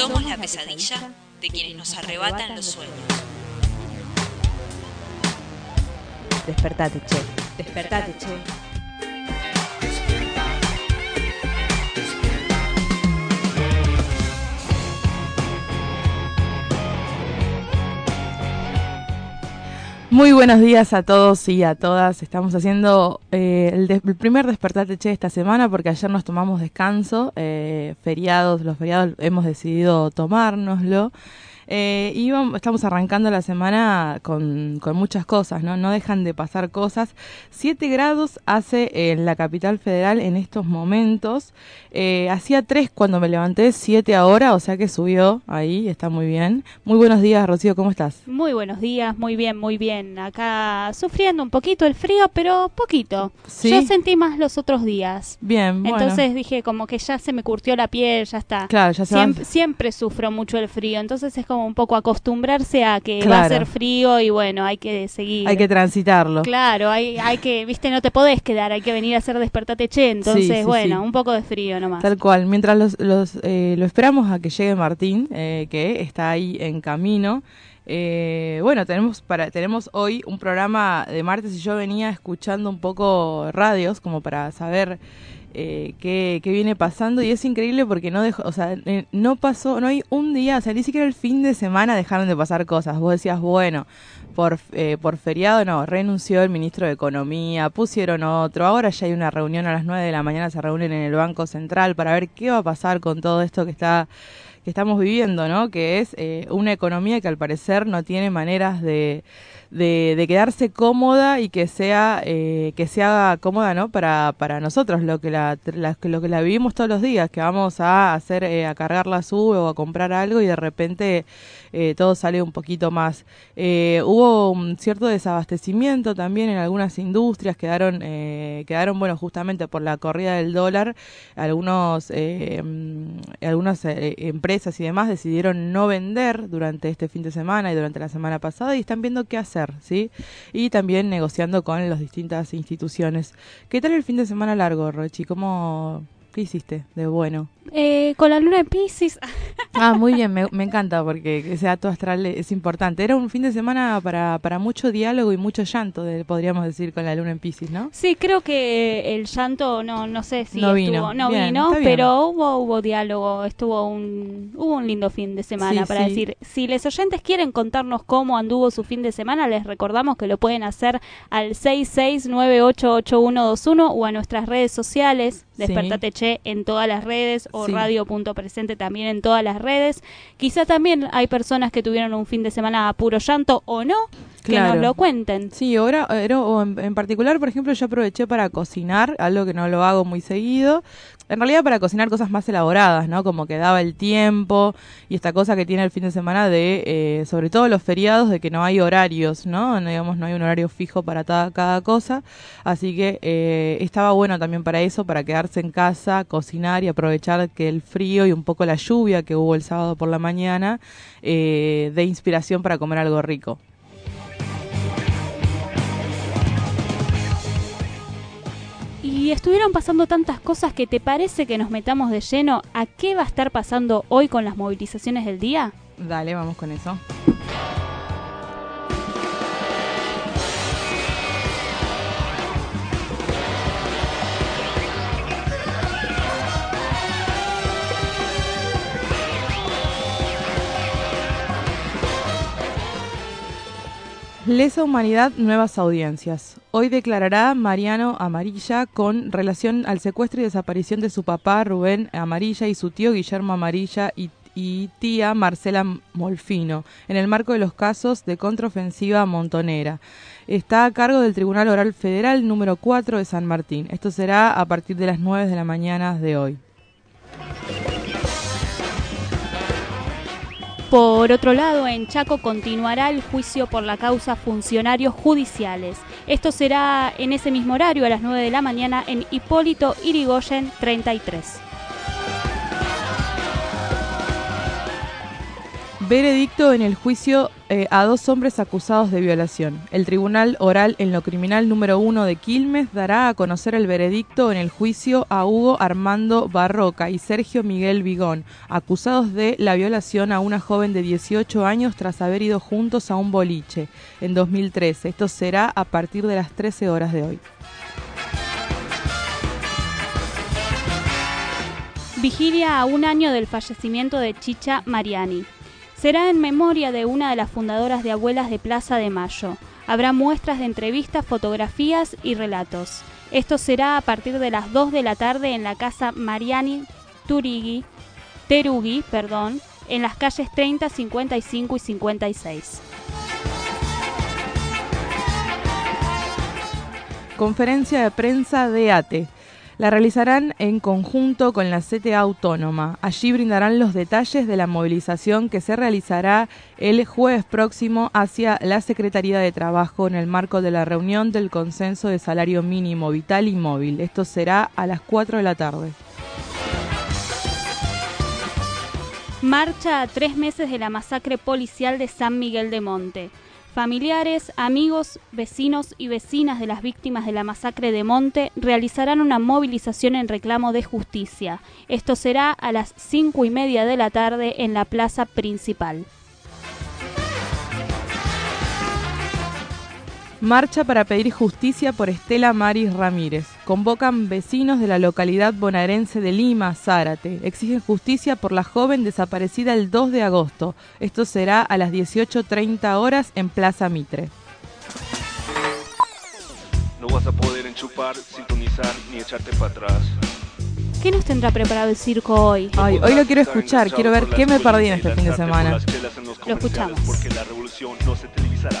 Somos la pesadilla de quienes nos arrebatan los sueños. Despertate, che. Despertate, che. Muy buenos días a todos y a todas. Estamos haciendo eh, el, el primer despertate che esta semana porque ayer nos tomamos descanso, eh, feriados, los feriados hemos decidido tomárnoslo. Eh, y vamos- estamos arrancando la semana con, con muchas cosas, ¿no? No dejan de pasar cosas. Siete grados hace en la capital federal en estos momentos. Eh, hacía tres cuando me levanté, siete ahora, o sea que subió ahí, está muy bien. Muy buenos días, Rocío, ¿cómo estás? Muy buenos días, muy bien, muy bien. Acá sufriendo un poquito el frío, pero poquito. ¿Sí? Yo sentí más los otros días. Bien, bueno. Entonces dije como que ya se me curtió la piel, ya está. Claro, ya se va- siempre, siempre sufro mucho el frío, entonces es como un poco acostumbrarse a que va a ser frío y bueno, hay que seguir. hay que transitarlo. Claro, hay, hay que, viste, no te podés quedar, hay que venir a hacer despertate che, entonces Sí, sí, bueno, sí. un poco de frío nomás. Tal cual. Mientras los, los, eh, lo esperamos a que llegue Martín, eh, que está ahí en camino. Eh, bueno, tenemos para tenemos hoy un programa de martes y yo venía escuchando un poco radios como para saber eh, qué, qué viene pasando y es increíble porque no dejó, o sea, eh, no pasó, no hay un día, o sea, ni siquiera el fin de semana dejaron de pasar cosas. Vos decías, bueno, por, eh, por feriado no, renunció el ministro de Economía, pusieron otro, ahora ya hay una reunión a las 9 de la mañana, se reúnen en el Banco Central para ver qué va a pasar con todo esto que está que estamos viviendo, ¿no? Que es eh, una economía que al parecer no tiene maneras de, de, quedarse cómoda y que sea eh, que se haga cómoda, ¿no? Para, para nosotros, lo que la, la- lo que la vivimos todos los días, que vamos a hacer, eh, a cargar la sube o a comprar algo y de repente eh, todo sale un poquito más. Eh, hubo un cierto desabastecimiento también en algunas industrias, quedaron, eh, quedaron bueno, justamente por la corrida del dólar, algunos, mm, algunas empresas y demás decidieron no vender durante este fin de semana y durante la semana pasada y están viendo qué hacer, ¿sí? Y también negociando con las distintas instituciones. ¿Qué tal el fin de semana largo, Rochi? ¿Cómo, qué hiciste de bueno? Eh, con la luna en Pisces, Ah, muy bien, me, me encanta porque que sea todo astral es importante. Era un fin de semana para, para mucho diálogo y mucho llanto, de- podríamos decir, con la luna en Pisces, ¿no? Sí, creo que el llanto, no, no sé si No estuvo, vino. no Bien, vino, pero hubo, hubo diálogo, estuvo un, hubo un lindo fin de semana Sí, para sí. decir. Si les oyentes quieren contarnos cómo anduvo su fin de semana, les recordamos que lo pueden hacer al 66988121 o a nuestras redes sociales, Sí. Che en todas las redes o Sí. radio.presente también en todas las redes. Quizá también hay personas que tuvieron un fin de semana a puro llanto o no, que Claro. nos lo cuenten. Sí, ahora, en, en particular, por ejemplo, yo aproveché para cocinar, algo que no lo hago muy seguido. En realidad para cocinar cosas más elaboradas, ¿no? Como que daba el tiempo y esta cosa que tiene el fin de semana de, eh, sobre todo los feriados, de que no hay horarios, ¿no? No, digamos, no hay un horario fijo para cada cosa. Así que eh, estaba bueno también para eso, para quedarse en casa, cocinar y aprovechar que el frío y un poco la lluvia que hubo el sábado por la mañana eh, de inspiración para comer algo rico. Y estuvieron pasando tantas cosas que te parece que nos metamos de lleno a qué va a estar pasando hoy con las movilizaciones del día. Dale, vamos con eso. Lesa Humanidad, nuevas audiencias. Hoy declarará Mariano Amarilla con relación al secuestro y desaparición de su papá Rubén Amarilla y su tío Guillermo Amarilla y, tía Marcela Molfino, en el marco de los casos de contraofensiva montonera. Está a cargo del Tribunal Oral Federal número 4 de San Martín. Esto será a partir de las 9 de la mañana de hoy. Por otro lado, en Chaco continuará el juicio por la causa funcionarios judiciales. Esto será en ese mismo horario a las 9 de la mañana en Hipólito Irigoyen 33. Veredicto en el juicio eh, a dos hombres acusados de violación. El Tribunal Oral en lo Criminal número 1 de Quilmes dará a conocer el veredicto en el juicio a Hugo Armando Barroca y Sergio Miguel Vigón, acusados de la violación a una joven de 18 años tras haber ido juntos a un boliche en 2013. Esto será a partir de las 13 horas de hoy. Vigilia a un año del fallecimiento de Chicha Mariani. Será en memoria de una de las fundadoras de Abuelas de Plaza de Mayo. Habrá muestras de entrevistas, fotografías y relatos. Esto será a partir de las 2 de la tarde en la casa Mariani Turigui, Terugui, perdón, en las calles 30, 55 y 56. Conferencia de prensa de ATE. La realizarán en conjunto con la CTA Autónoma. Allí brindarán los detalles de la movilización que se realizará el jueves próximo hacia la Secretaría de Trabajo en el marco de la reunión del Consenso de Salario Mínimo Vital y Móvil. Esto será a las 4 de la tarde. Marcha a tres meses de la masacre policial de San Miguel de Monte. Familiares, amigos, vecinos y vecinas de las víctimas de la masacre de Monte realizarán una movilización en reclamo de justicia. Esto será a las cinco y media de la tarde en la plaza principal. Marcha para pedir justicia por Estela Maris Ramírez. Convocan vecinos de la localidad bonaerense de Lima, Zárate. Exigen justicia por la joven desaparecida el 2 de agosto. Esto será a las 18.30 horas en Plaza Mitre. No vas a poder enchupar, sintonizar ni echarte para atrás. ¿Qué nos tendrá preparado el circo hoy? Ay, hoy lo quiero escuchar, quiero ver qué me perdí en este fin de semana. Lo escuchamos. Porque la revolución no se televisará.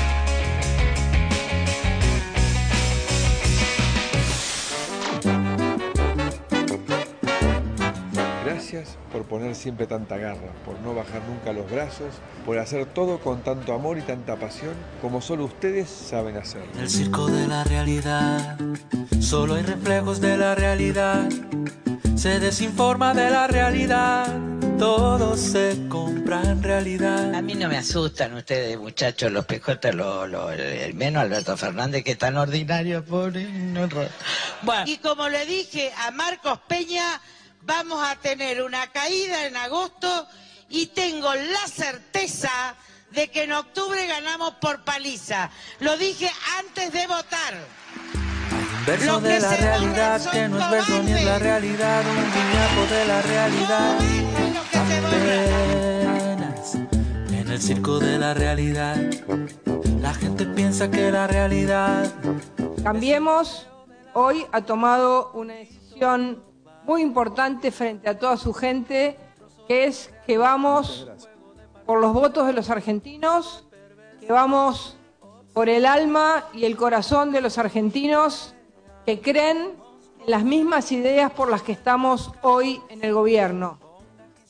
Gracias por poner siempre tanta garra, por no bajar nunca los brazos, por hacer todo con tanto amor y tanta pasión como solo ustedes saben hacer. En el circo de la realidad, solo hay reflejos de la realidad. Se desinforma de la realidad, todo se compra en realidad. A mí no me asustan ustedes, muchachos, los pejotas, lo, lo- el menos Alberto Fernández, que es tan ordinario, pobre. no Bueno, Y como le dije a Marcos Peña, vamos a tener una caída en agosto y tengo la certeza de que en octubre ganamos por paliza. Lo dije antes de votar. Verso de la realidad que no es verso ni es la realidad, un guiñapo de la realidad. Apenas en el circo de la realidad, la gente piensa que la realidad Cambiemos hoy ha tomado una decisión muy importante frente a toda su gente, que es que vamos por los votos de los argentinos, que vamos por el alma y el corazón de los argentinos que creen en las mismas ideas por las que estamos hoy en el gobierno,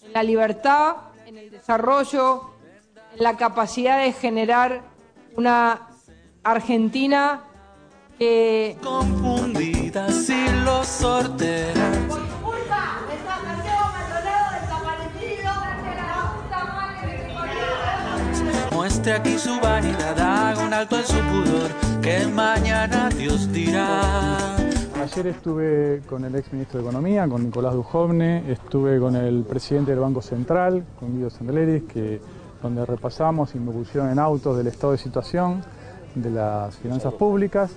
en la libertad, en el desarrollo, en la capacidad de generar una Argentina que los sortearán. Muestre aquí su vanidad, un alto en su pudor, que mañana Dios dirá. Ayer estuve con el ex ministro de Economía, con Nicolás Dujovne, estuve con el presidente del Banco Central, con Guido Sandeleris, que, donde repasamos pusieron en autos del estado de situación de las finanzas públicas.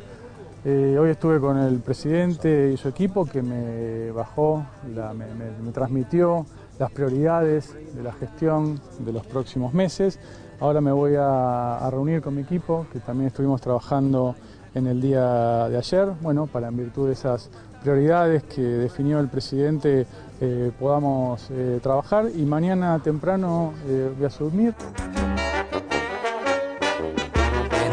Eh, hoy estuve con el presidente y su equipo que me bajó, me transmitió las prioridades de la gestión de los próximos meses. Ahora me voy a, reunir con mi equipo, que también estuvimos trabajando en el día de ayer, bueno, para en virtud de esas prioridades que definió el presidente eh, podamos eh, trabajar y mañana temprano eh, voy a asumir.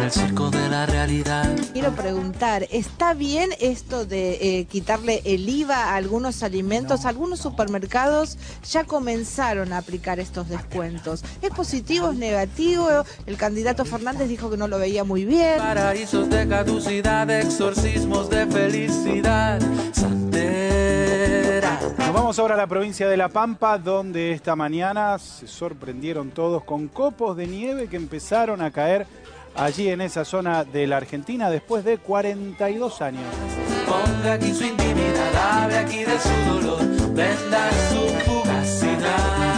En el circo de la realidad. Quiero preguntar, ¿está bien esto de eh, quitarle el IVA a algunos alimentos? Algunos supermercados ya comenzaron a aplicar estos descuentos. ¿Es positivo, es negativo? El candidato Fernández dijo que no lo veía muy bien. Paraísos de caducidad, exorcismos de felicidad. Santera. Nos vamos ahora a la provincia de La Pampa, donde esta mañana se sorprendieron todos con copos de nieve que empezaron a caer allí en esa zona de la Argentina después de 42 años. Ponga aquí su intimidad, hable aquí de su dolor, venda su fugacidad.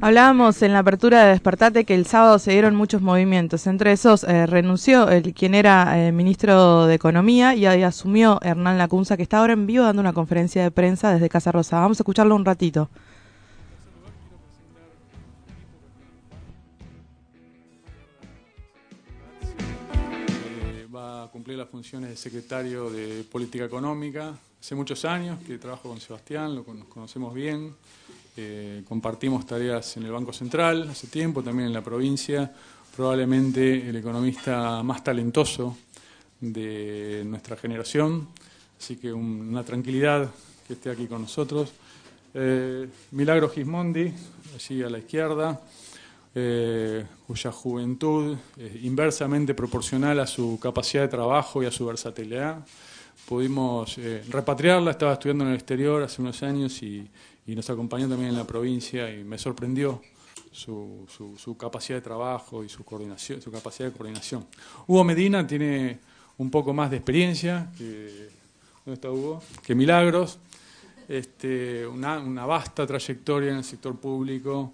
Hablábamos en la apertura de Despertate que el sábado se dieron muchos movimientos. Entre esos eh, renunció el quien era eh, ministro de Economía y ahí asumió Hernán Lacunza, que está ahora en vivo dando una conferencia de prensa desde Casa Rosa. Vamos a escucharlo un ratito. Cumplir las funciones de secretario de Política Económica. Hace muchos años que trabajo con Sebastián, lo nos conocemos bien. Eh, compartimos tareas en el Banco Central hace tiempo, también en la provincia. Probablemente el economista más talentoso de nuestra generación. Así que un- una tranquilidad que esté aquí con nosotros. Eh, Milagro Gismondi, allí a la izquierda, eh, cuya juventud es inversamente proporcional a su capacidad de trabajo y a su versatilidad. Pudimos eh, repatriarla, estaba estudiando en el exterior hace unos años y, nos acompañó también en la provincia y me sorprendió su, capacidad de trabajo y su coordinación, su capacidad de coordinación. Hugo Medina tiene un poco más de experiencia que ¿dónde está Hugo? que Milagros, este, una vasta trayectoria en el sector público,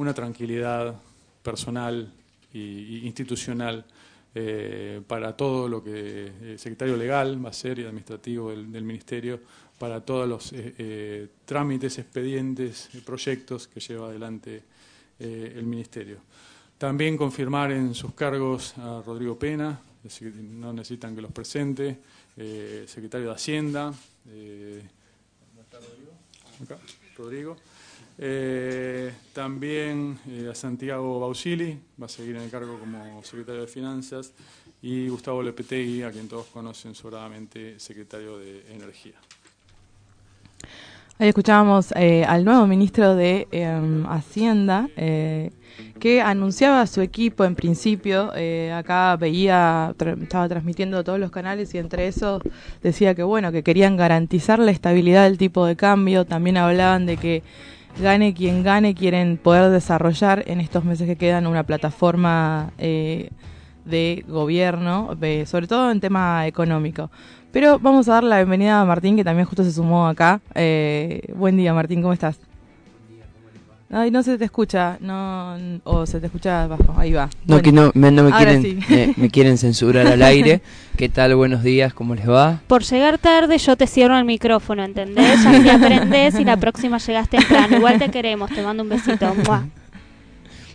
una tranquilidad personal y, y institucional eh, para todo lo que el secretario legal va a ser y administrativo del, del ministerio, para todos los eh, eh, trámites, expedientes, eh, proyectos que lleva adelante eh, el ministerio. También confirmar en sus cargos a Rodrigo Pena, no necesitan que los presente, eh, secretario de Hacienda. eh, ¿dónde está Rodrigo? Acá, Rodrigo. Eh, también eh, a Santiago Bausili, va a seguir en el cargo como secretario de Finanzas, y Gustavo Lepetegui, a quien todos conocen sobradamente, secretario de Energía. Ahí escuchábamos eh, al nuevo ministro de eh, Hacienda que anunciaba a su equipo en principio. acá veía, estaba transmitiendo todos los canales y entre esos decía que bueno, que querían garantizar la estabilidad del tipo de cambio. También hablaban de que gane quien gane, quieren poder desarrollar en estos meses que quedan una plataforma eh, de gobierno, sobre todo en tema económico. Pero vamos a dar la bienvenida a Martín, que también justo se sumó acá. Eh, buen día, Martín, ¿cómo estás? Ay, no se te escucha, no, o se te escucha bajo, ahí va. No, Bueno, que no, me, no me quieren, sí. me, me quieren censurar al aire. ¿Qué tal? Buenos días, ¿cómo les va? Por llegar tarde yo te cierro el micrófono, ¿entendés? Te aprendés y la próxima llegas temprano. Igual te queremos, te mando un besito. ¡Mua!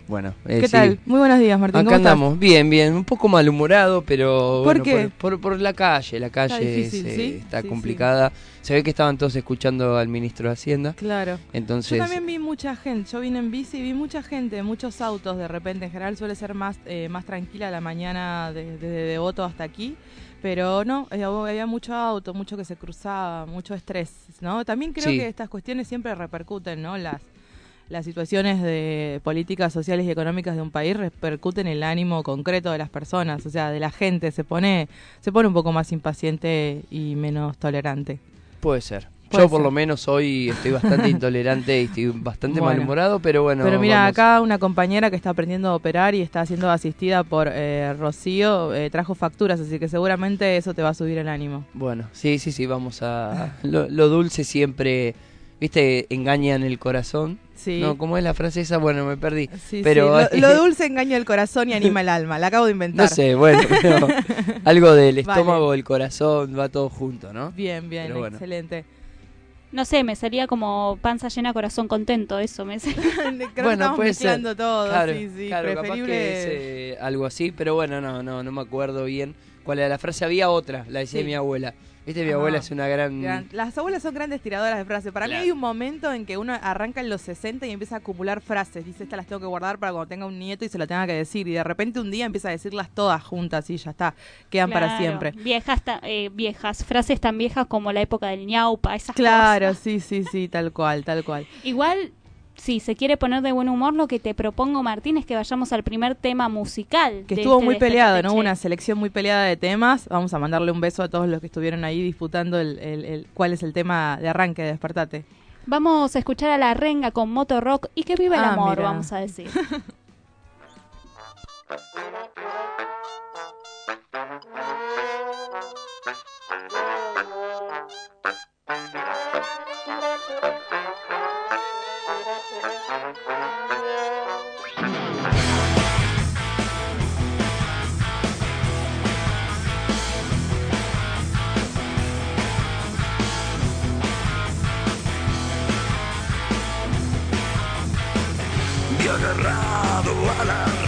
Bueno, eh, ¿Qué sí. tal? Muy buenos días, Martín. Acá ¿cómo estás? andamos, bien, bien, un poco malhumorado, pero ¿Por bueno, qué? Por, por- por la calle, la calle difícil, se- ¿sí? está Sí, complicada. Se ve que estaban todos escuchando al ministro de Hacienda. Claro. Entonces, Yo también vi mucha gente, yo vine en bici y vi mucha gente, muchos autos de repente. En general suele ser más, eh, más tranquila la mañana de- desde Devoto hasta aquí. Pero no, eh, había mucho auto, mucho que se cruzaba, mucho estrés, ¿no? También creo Sí. que estas cuestiones siempre repercuten, ¿no? Las, las situaciones de políticas sociales y económicas de un país repercuten en el ánimo concreto de las personas, o sea, de la gente, se pone, se pone un poco más impaciente y menos tolerante. puede ser. Puede Yo por ser. lo menos hoy estoy bastante intolerante y estoy bastante Bueno. malhumorado, pero bueno. Pero mira, vamos. acá una compañera que está aprendiendo a operar y está siendo asistida por eh, Rocío eh, trajo facturas, así que seguramente eso te va a subir el ánimo. Bueno, sí, sí, sí, vamos a... Lo, lo dulce siempre, viste, engañan el corazón. Sí. No, ¿cómo es la frase esa? Bueno, me perdí. Sí, pero sí, Lo, lo dulce engaña el corazón y anima el alma, la acabo de inventar. No sé, bueno, pero algo del Vale. estómago, el corazón, va todo junto, ¿no? Bien, bien, bueno. excelente. No sé, me salía como panza llena, corazón contento, eso me salía. Creo que bueno, ser. mezclando todo, Claro, sí, sí, claro, capaz que es eh, algo así, pero bueno, no, no, no me acuerdo bien cuál era la frase. Había otra, la decía Sí. mi abuela. Viste, mi Ah. abuela es una gran... Gran- Las abuelas son grandes tiradoras de frases. Para Claro. mí hay un momento en que uno arranca en los 60 y empieza a acumular frases. Dice, estas las tengo que guardar para cuando tenga un nieto y se lo tenga que decir. Y de repente un día empieza a decirlas todas juntas y ya está. Quedan para Claro, siempre. Viejas, ta- eh, viejas, frases tan viejas como la época del ñaupa, esas Claro, cosas. sí, sí, sí, tal cual, tal cual. Igual, si se quiere poner de buen humor, lo que te propongo, Martín, es que vayamos al primer tema musical. Que estuvo este muy peleado, ¿no? Una selección muy peleada de temas. Vamos a mandarle un beso a todos los que estuvieron ahí disputando el, el- el- cuál es el tema de arranque de Despertate. Vamos a escuchar a la renga con Moto Rock y que viva el Ah, amor, mira. vamos a decir. agarrado a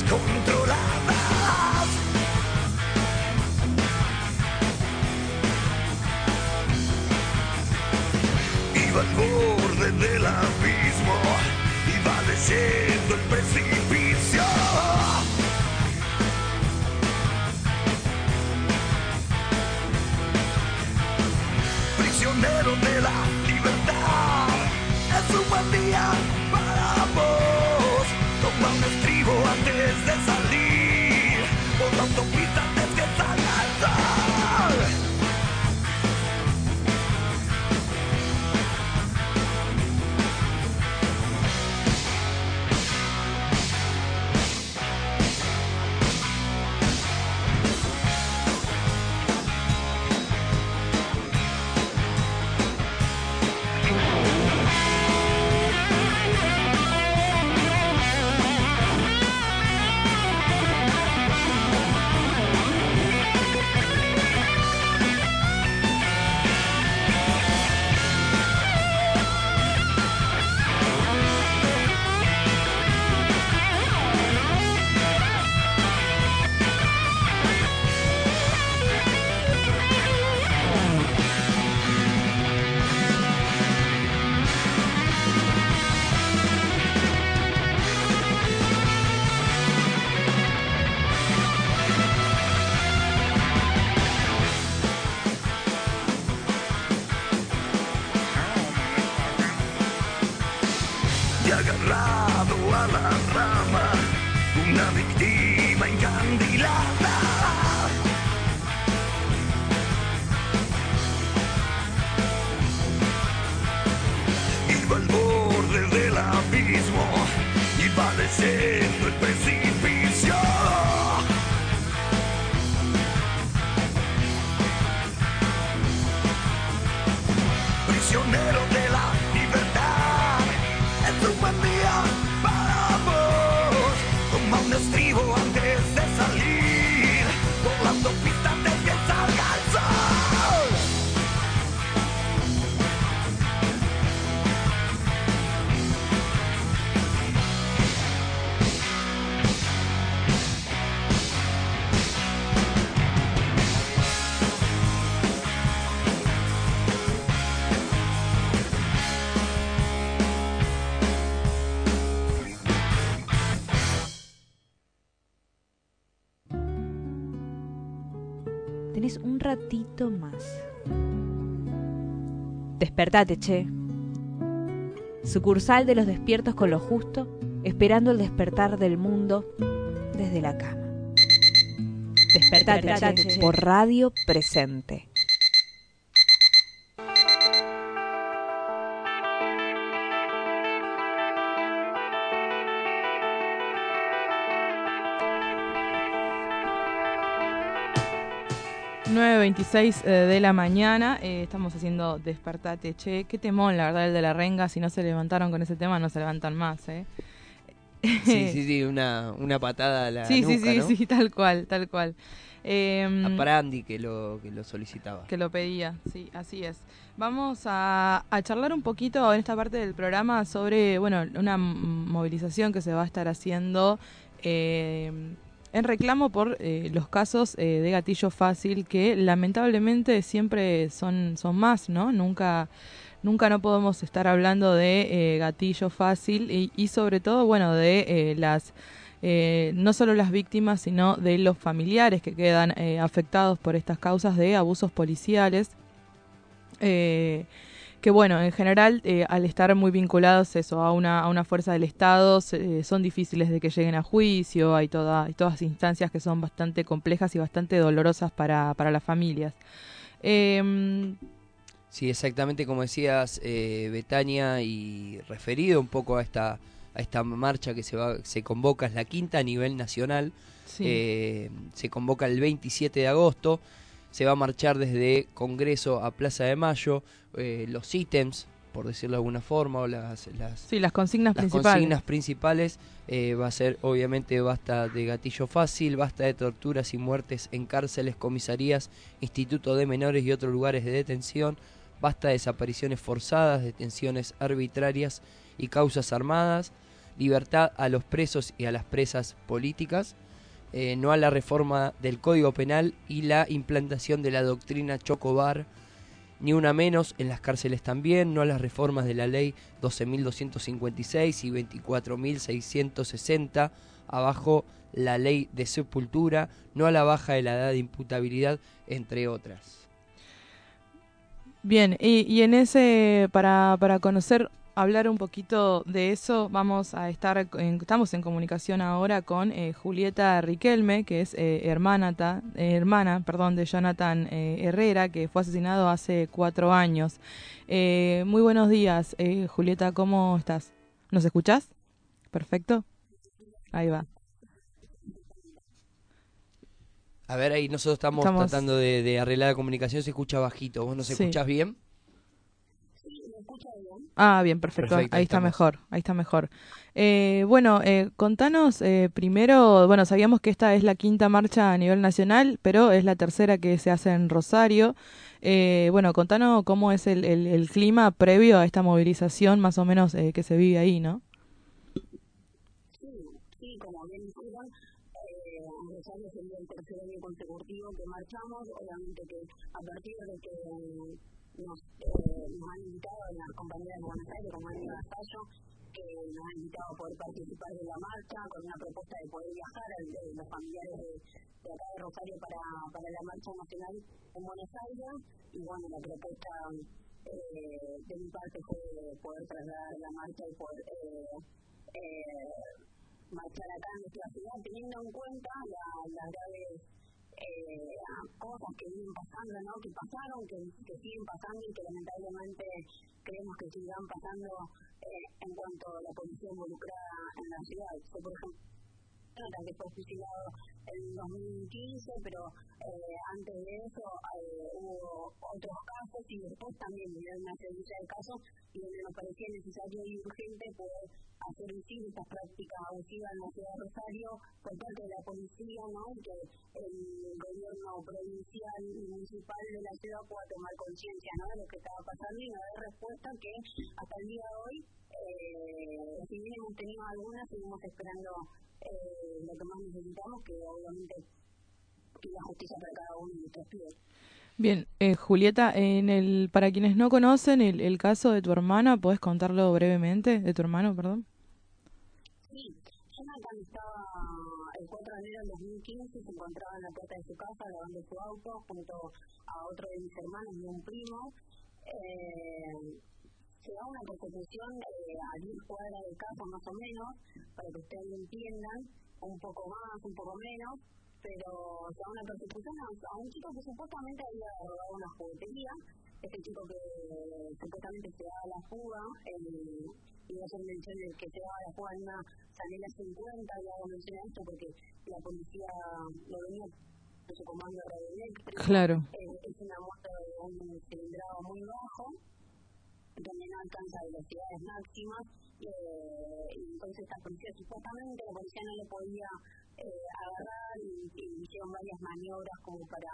descontroladas. Iba al borde del abismo, iba desciendo el ratito más. Despertate, che. sucursal de los despiertos con lo justo, esperando el despertar del mundo desde la cama. Despertate, Despertate, che, por radio presente. ...9.26 eh, de la mañana, eh, estamos haciendo Despertate, che, qué temón la verdad el de la renga, si no se levantaron con ese tema no se levantan más, eh. Sí, sí, sí, una, una patada a la Sí, sí, nuca, sí, ¿no? sí, tal cual, tal cual. Eh, A Prandi que lo, que lo solicitaba. Que lo pedía, sí, así es. Vamos a, a charlar un poquito en esta parte del programa sobre, bueno, una movilización que se va a estar haciendo eh, en reclamo por eh, los casos eh, de gatillo fácil que lamentablemente siempre son, son más, ¿no? Nunca, nunca no podemos estar hablando de eh, gatillo fácil y, y sobre todo, bueno, de eh, las eh, no solo las víctimas, sino de los familiares que quedan afectados por estas causas de abusos policiales. Eh, que bueno, en general, eh, al estar muy vinculados eso, a una, a una fuerza del Estado, se- eh, son difíciles de que lleguen a juicio, hay, toda, hay todas instancias que son bastante complejas y bastante dolorosas para, para las familias. Em, Sí, exactamente como decías, eh, Betania, y referido un poco a esta, a esta marcha que se, va, se convoca, es la quinta a nivel nacional, Sí. Eh, se convoca el 27 de agosto, se va a marchar desde Congreso a Plaza de Mayo, eh, los ítems, por decirlo de alguna forma, o las, las, sí, las consignas las principales. consignas principales eh, va a ser obviamente basta de gatillo fácil, basta de torturas y muertes en cárceles, comisarías, instituto de menores y otros lugares de detención, basta de desapariciones forzadas, detenciones arbitrarias y causas armadas, libertad a los presos y a las presas políticas, eh, no a la reforma del Código Penal y la implantación de la doctrina Chocobar, ni una menos en las cárceles también, no a las reformas de la ley 12.256 y 24.660, abajo la ley de sepultura, no a la baja de la edad de imputabilidad, entre otras. Bien, y, y en ese, para, para conocer, hablar un poquito de eso, vamos a estar, en- estamos en comunicación ahora con eh, Julieta Riquelme, que es eh, hermana, ta- eh, hermana perdón, de Jonathan eh, Herrera, que fue asesinado hace cuatro años. Eh, muy buenos días, eh, Julieta, ¿cómo estás? ¿Nos escuchás? Perfecto. Ahí va. A ver, ahí nosotros estamos, Estamos- tratando de, de arreglar la comunicación, se escucha bajito. ¿Vos nos Sí. escuchás bien? Ah, bien, perfecto. Perfecto, ahí ahí está mejor, ahí está mejor. Eh, bueno, eh, contanos eh, primero, bueno, sabíamos que esta es la quinta marcha a nivel nacional, pero es la tercera que se hace en Rosario. Eh, bueno, contanos cómo es el, el- el clima previo a esta movilización, más o menos, eh, que se vive ahí, ¿no? Sí, como bien dijeron, eh, en Rosario sería el tercer año consecutivo que marchamos, obviamente que a partir de que nos, eh, nos han invitado en las compañías de Buenos Aires, como Aníbal Basallo, que nos han invitado a poder participar de la marcha, con una propuesta de poder viajar a los familiares de, de acá de Rosario para, para la marcha nacional en Buenos Aires, y bueno, la propuesta eh, de mi parte fue poder trasladar la marcha y poder eh, eh, marchar acá en nuestra ciudad, teniendo en cuenta la, las graves eh, cosas que vienen pasando, ¿no? que pasaron, que, que siguen pasando y que lamentablemente creemos que sigan pasando eh, en cuanto a la policía involucrada en la ciudad. Yo, por ejemplo, que fue fusilado en 2015, pero eh, antes de eso eh, hubo otros casos y después también vinieron una serie de casos donde nos parecía necesario y urgente poder hacer visible estas prácticas abusivas en la ciudad de Rosario por parte de la policía, ¿no? Que el gobierno provincial y municipal de la ciudad pueda tomar conciencia, ¿no? De lo que estaba pasando y nos dé respuesta que hasta el día de hoy, eh, si bien hemos tenido algunas, seguimos esperando eh, lo que más necesitamos, que Bien, eh, Julieta, en el, para quienes no conocen el, el caso de tu hermana, ¿puedes contarlo brevemente? De tu hermano, perdón. Sí, Jonathan estaba el 4 de enero del 2015, se encontraba en la puerta de su casa lavando su auto junto a otro de mis hermanos y un primo. Eh, se da una persecución eh, a 10 cuadras de casa más o menos, para que ustedes lo entiendan, un poco más, un poco menos, pero se da una persecución a, a un chico que supuestamente había robado una juguetería, este chico que supuestamente se daba la fuga, el, y no hacer mención que se daba la fuga en una Sanela 50, y hago mención a esto porque la policía lo venía de su comando radioeléctrico. Claro. Eh, es una moto de un cilindrado muy bajo, donde no alcanza velocidades máximas, eh, entonces la policía supuestamente, la policía no lo podía eh, agarrar y, hicieron varias maniobras como para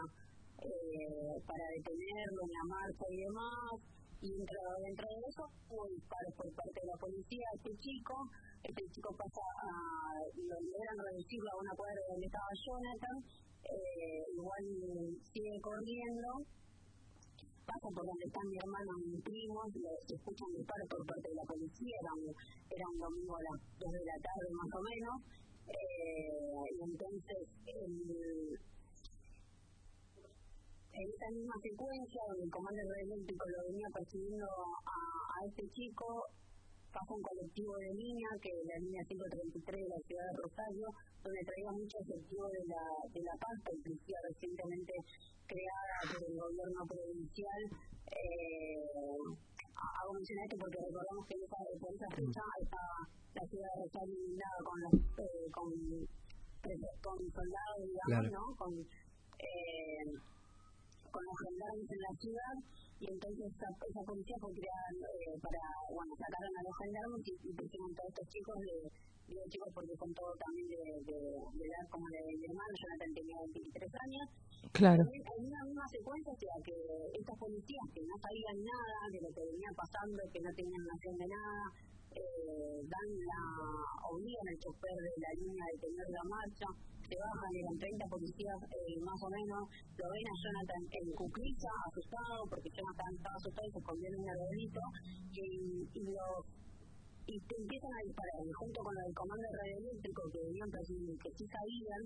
eh, para detenerlo en la marcha y demás. Y dentro, dentro de eso hubo disparos por parte de la policía este chico. Este chico pasa a. lo logran reducirlo a una cuadra donde estaba Jonathan. Eh, igual sigue corriendo. Pasa por donde están mi hermano y mi primo. Se escuchan disparos por parte de la policía. Era un, era domingo a las 2 de la tarde más o menos. Eh, y entonces. En esta misma secuencia, donde el comando eléctrico lo venía persiguiendo a, a este chico, pasa un colectivo de línea, que es la línea 133 de la ciudad de Rosario, donde traía mucho efectivo de la, de la paz, policía recientemente creada por el gobierno provincial. Eh, hago mención esto porque recordamos que en esa, por esa fecha estaba la ciudad de Rosario inundada con, los, eh, con, con soldados, digamos, Claro. ¿no? Con, eh, con los gendarmes en la ciudad y entonces esa, esa policía fue creada eh, para, bueno, sacaron a los gendarmes y, y pusieron todos estos chicos de, digo chicos porque son todos también de, de, de edad como de mi hermano, Jonathan tenía 23 años. Claro. También hay una misma secuencia, o sea, que estos policías que no sabían nada de lo que venía pasando, que no tenían noción de nada, eh, dan la, obligan al chofer de la línea de tener la marcha, se bajan, eran 30 policías eh, más o menos, lo ven a Jonathan en cuclilla, asustado, porque Jonathan estaba asustado y se escondió en un arbolito, y, y los y te empiezan a disparar, junto con el comando radioeléctrico que venían que sí sabían,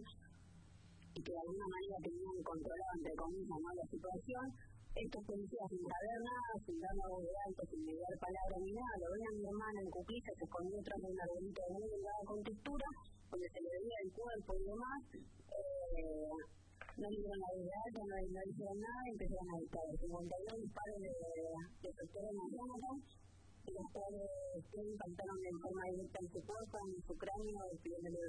y que de alguna manera tenían controlado, entre comillas, ¿no? la situación, estos policías sin saber nada, sin dar la alto, sin mediar palabra ni nada, lo ven a mi hermana en cuclilla, se escondió tras de un arbolito muy delgada con textura, donde se le veía el cuerpo y demás, eh, no le dieron la alto, no, no dijeron nada, empezaron a disparar. 52 disparos de, de sectores en y los cuales que impactaron de forma directa en su cuerpo, en su cráneo, despidiéndole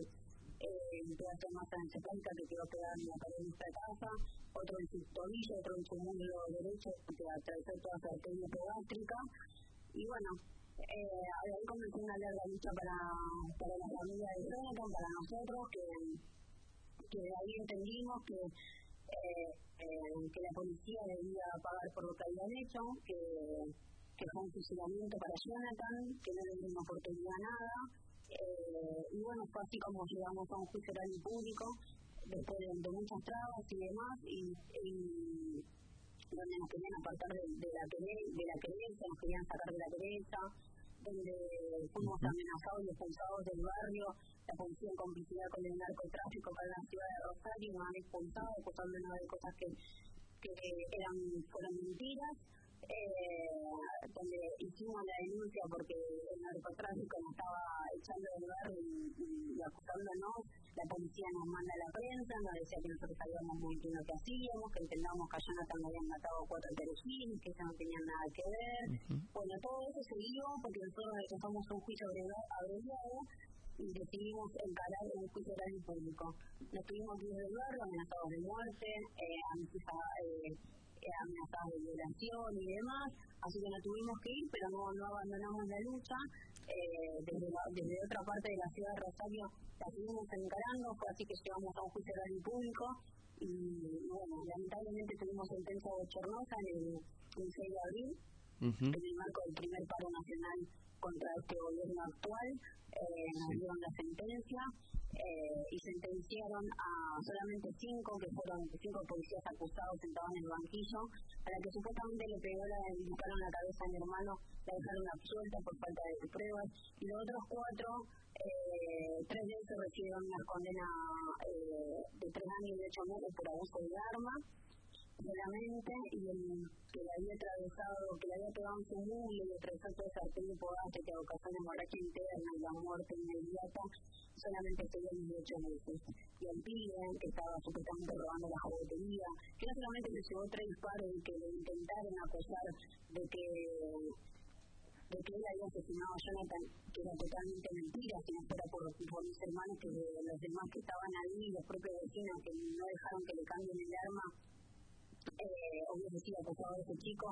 eh, un pedazo de masa encefálica que quedó pegada en la pared de esta casa, otro en su tobillo, otro en su muslo derecho, que atravesó toda su arteria pegástrica. Y bueno, eh, ahí comenzó una larga lucha para, para la familia de Jonathan, para nosotros, que, que ahí entendimos que, eh, eh, la policía debía pagar por lo que habían hecho, que, que fue un fusilamiento para Jonathan, que no le dieron oportunidad a nada. Eh, y bueno, fue así como llegamos a un juicio oral y público, después de, de muchas trabas y demás, y, y donde nos querían apartar de, de la de la querella, nos querían sacar de la querella, donde fuimos amenazados y expulsados del barrio, la policía en complicidad con el narcotráfico para la ciudad de Rosario, nos han expulsado acusándonos de cosas que, que eran, fueron mentiras, eh, donde hicimos la denuncia porque el narcotráfico nos estaba echando del barrio y, y, y acusándonos, la policía nos manda a la prensa, nos decía que nosotros sabíamos muy bien lo que hacíamos, que entendamos que a Jonathan le habían matado cuatro perejiles, que eso no tenía nada que ver. Bueno, todo eso se dio porque nosotros rechazamos un juicio abrevia- abreviado y decidimos encarar un juicio oral público. Nos tuvimos que ir del barrio amenazados de muerte, eh, a mis hijas eh, eh, amenazadas de violación y demás, así que nos tuvimos que ir, pero no, no abandonamos la lucha. Eh, desde, la- desde otra parte de la ciudad de Rosario la seguimos encarando, fue así que llegamos a un juicio oral y público y bueno, lamentablemente tuvimos sentencia bochornosa en el 15 de abril, en el marco del primer paro nacional contra este gobierno actual, dieron la sentencia eh, y sentenciaron a solamente cinco, que fueron cinco policías acusados sentados en el banquillo, a la que supuestamente le pegó la, le la cabeza a mi hermano, la dejaron absuelta por falta de pruebas, y los otros cuatro, eh, tres de ellos recibieron una condena eh, de tres años y ocho meses por abuso de arma, solamente y el que le había atravesado, que le había pegado en su mundo y atravesó todo ese arterio podante que ocasiona hemorragia interna y la muerte inmediata, solamente estuvo 18 meses. Y el pibe, que estaba supuestamente robando la juguetería, que no solamente le llevó tres disparos y que le intentaron acusar de que de que él había asesinado a Jonathan, que era totalmente mentira, si no fuera por, por mis hermanos, que los demás que estaban ahí, los propios vecinos que no dejaron que le cambien el arma, eh, hubiese sido acusado de ese chico.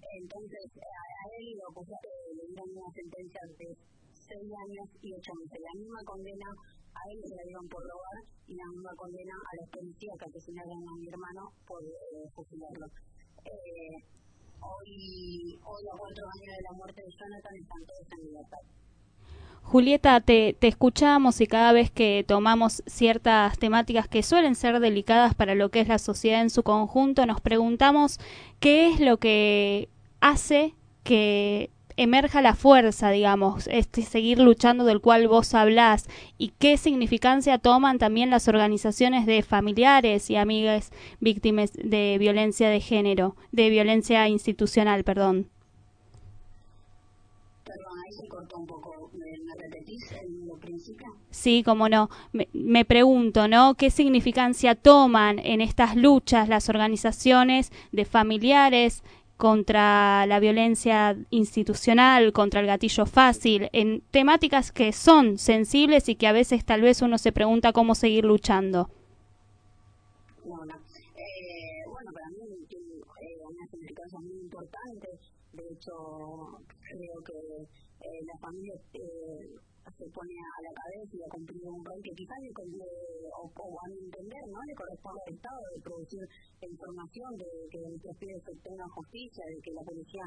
Entonces, a, él lo le dieron una sentencia de seis años y ocho meses. La misma condena a él le dieron por robar y la misma condena a los policías que asesinaron a mi hermano por eh, fusilarlo. Eh, hoy, hoy, a cuatro años de la muerte de Jonathan, están todos en libertad. Julieta, te, escuchamos y cada vez que tomamos ciertas temáticas que suelen ser delicadas para lo que es la sociedad en su conjunto, nos preguntamos qué es lo que hace que emerja la fuerza, digamos, este seguir luchando del cual vos hablás y qué significancia toman también las organizaciones de familiares y amigas víctimas de violencia de género, de violencia institucional. Perdón, Sí, como no. Me, me, pregunto, ¿no? ¿Qué significancia toman en estas luchas las organizaciones de familiares contra la violencia institucional, contra el gatillo fácil, en temáticas que son sensibles y que a veces tal vez uno se pregunta cómo seguir luchando. Bueno, eh, bueno para mí eh, una significancia muy importante. De hecho, creo que eh, la familia eh, se pone a la cabeza y a cumplir un rol que quizás le, o, o, a mi entender no le corresponde al Estado de producir información de que nuestros pibes obtengan justicia, de que la policía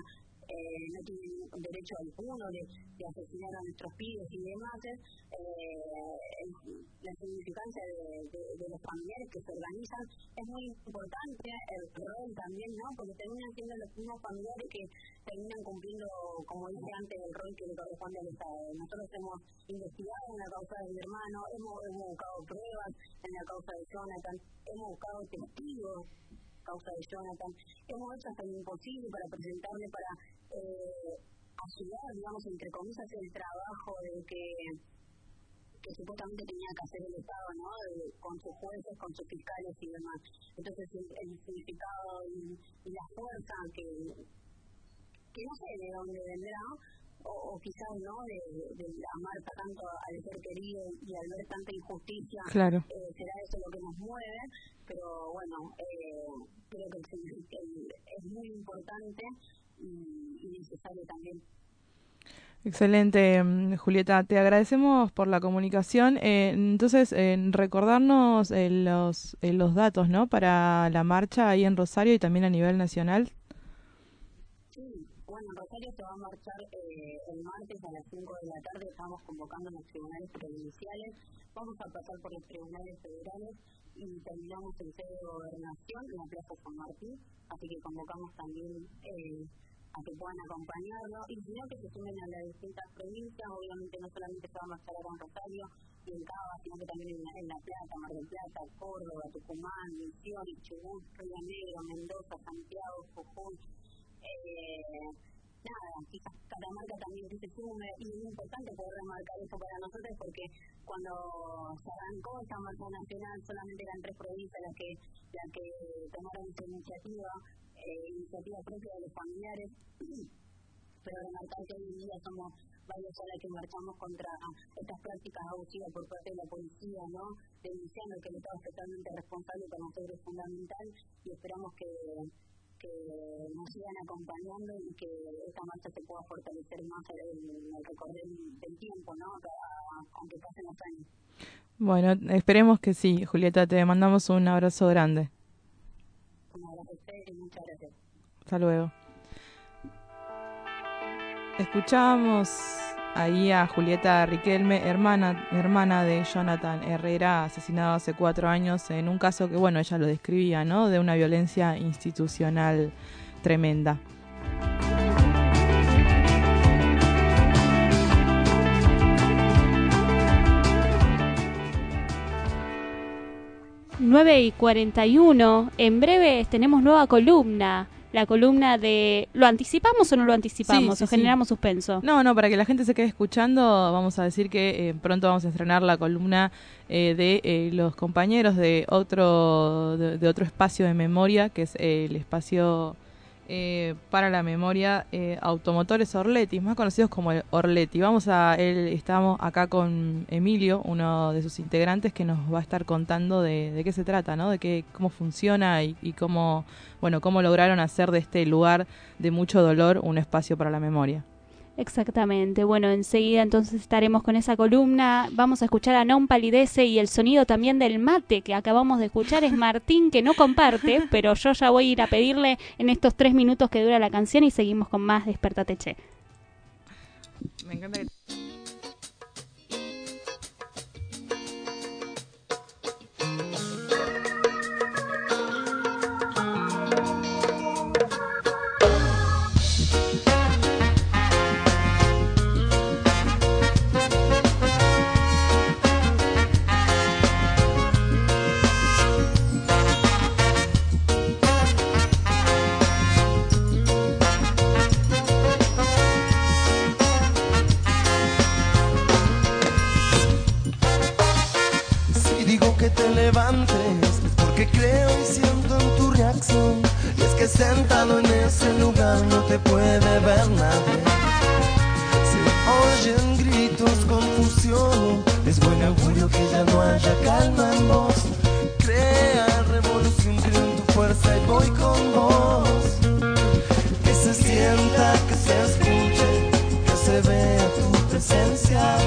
eh, no tienen derecho alguno de, de, asesinar a nuestros pibes y demás, eh, la significancia de, los familiares que se organizan es muy importante, el rol también, ¿no? Porque terminan siendo los mismos familiares que terminan cumpliendo, como dije antes, el rol que le corresponde al Estado. Nosotros hemos investigado en la causa de mi hermano, hemos, hemos buscado pruebas en la causa de Jonathan, hemos buscado testigos causa de Jonathan. Hemos hecho hasta lo imposible para presentarle, para eh, ayudar, digamos, entre comillas, el trabajo de que que supuestamente tenía que hacer el Estado, ¿no? Con sus jueces, con sus fiscales y demás. Entonces, el, significado y, y, la fuerza que, que no sé de dónde vendrá, o, o quizás, ¿no? De, de, amar tanto al ser querido y al ver tanta injusticia, claro. eh, será eso lo que nos mueve, pero bueno, eh, creo que el, el, es muy importante y, y necesario también. Excelente, Julieta. Te agradecemos por la comunicación. Eh, entonces, eh, recordarnos eh, los, los datos, ¿no? Para la marcha ahí en Rosario y también a nivel nacional. Rosario se va a marchar el martes a las 5 de la tarde. Estamos convocando los tribunales provinciales. Vamos a pasar por los tribunales federales y terminamos en sede de gobernación en la Plaza San Martín. Así que convocamos también a que puedan acompañarlo y si no que se sumen a las distintas provincias, obviamente no solamente se va a marchar en Rosario y en Cava, sino que también en, en La Plata, Mar del Plata, Córdoba, Tucumán, Misiones, Chubut, Río Negro, Mendoza, Santiago, Jujuy. Eh, nada, quizás Catamarca también se sume y es importante poder remarcar eso para nosotros porque cuando se arrancó esta marcha nacional solamente eran tres provincias las que, las que tomaron esta iniciativa eh, iniciativa propia de los familiares, pero remarcar que hoy en día somos varios a las que marchamos contra estas prácticas abusivas por parte de la policía, ¿no? denunciando que el Estado es totalmente responsable para nosotros es fundamental y esperamos que, que nos sigan acompañando y que esta marcha se pueda fortalecer más en el recorrer del tiempo, ¿no? aunque pasen los años. Bueno, esperemos que sí, Julieta, te mandamos un abrazo grande. Un abrazo a ustedes y muchas gracias. Hasta luego. Escuchábamos ahí a Julieta Riquelme, hermana, hermana de Jonathan Herrera, asesinado hace cuatro años en un caso que, bueno, ella lo describía, ¿no? De una violencia institucional tremenda. 9 y 41. En breve tenemos nueva columna. La columna de... ¿Lo anticipamos o no lo anticipamos? Sí, sí, ¿O sí. generamos suspenso? No, no, para que la gente se quede escuchando, vamos a decir que eh, pronto vamos a estrenar la columna eh, de eh, los compañeros de otro, de, de otro espacio de memoria, que es el espacio eh, para la memoria eh, Automotores Orleti, más conocidos como el Orleti. Vamos a, él, estamos acá con Emilio, uno de sus integrantes, que nos va a estar contando de, de qué se trata, ¿no? De qué, cómo funciona y, y cómo, bueno, cómo lograron hacer de este lugar de mucho dolor un espacio para la memoria. Exactamente. Bueno, enseguida entonces estaremos con esa columna. Vamos a escuchar a Non Palidece y el sonido también del mate que acabamos de escuchar es Martín, que no comparte, pero yo ya voy a ir a pedirle en estos tres minutos que dura la canción y seguimos con más Despertate Che. Me encanta que... voy con vos. Que se sienta, que se escuche, que se vea tu presencia.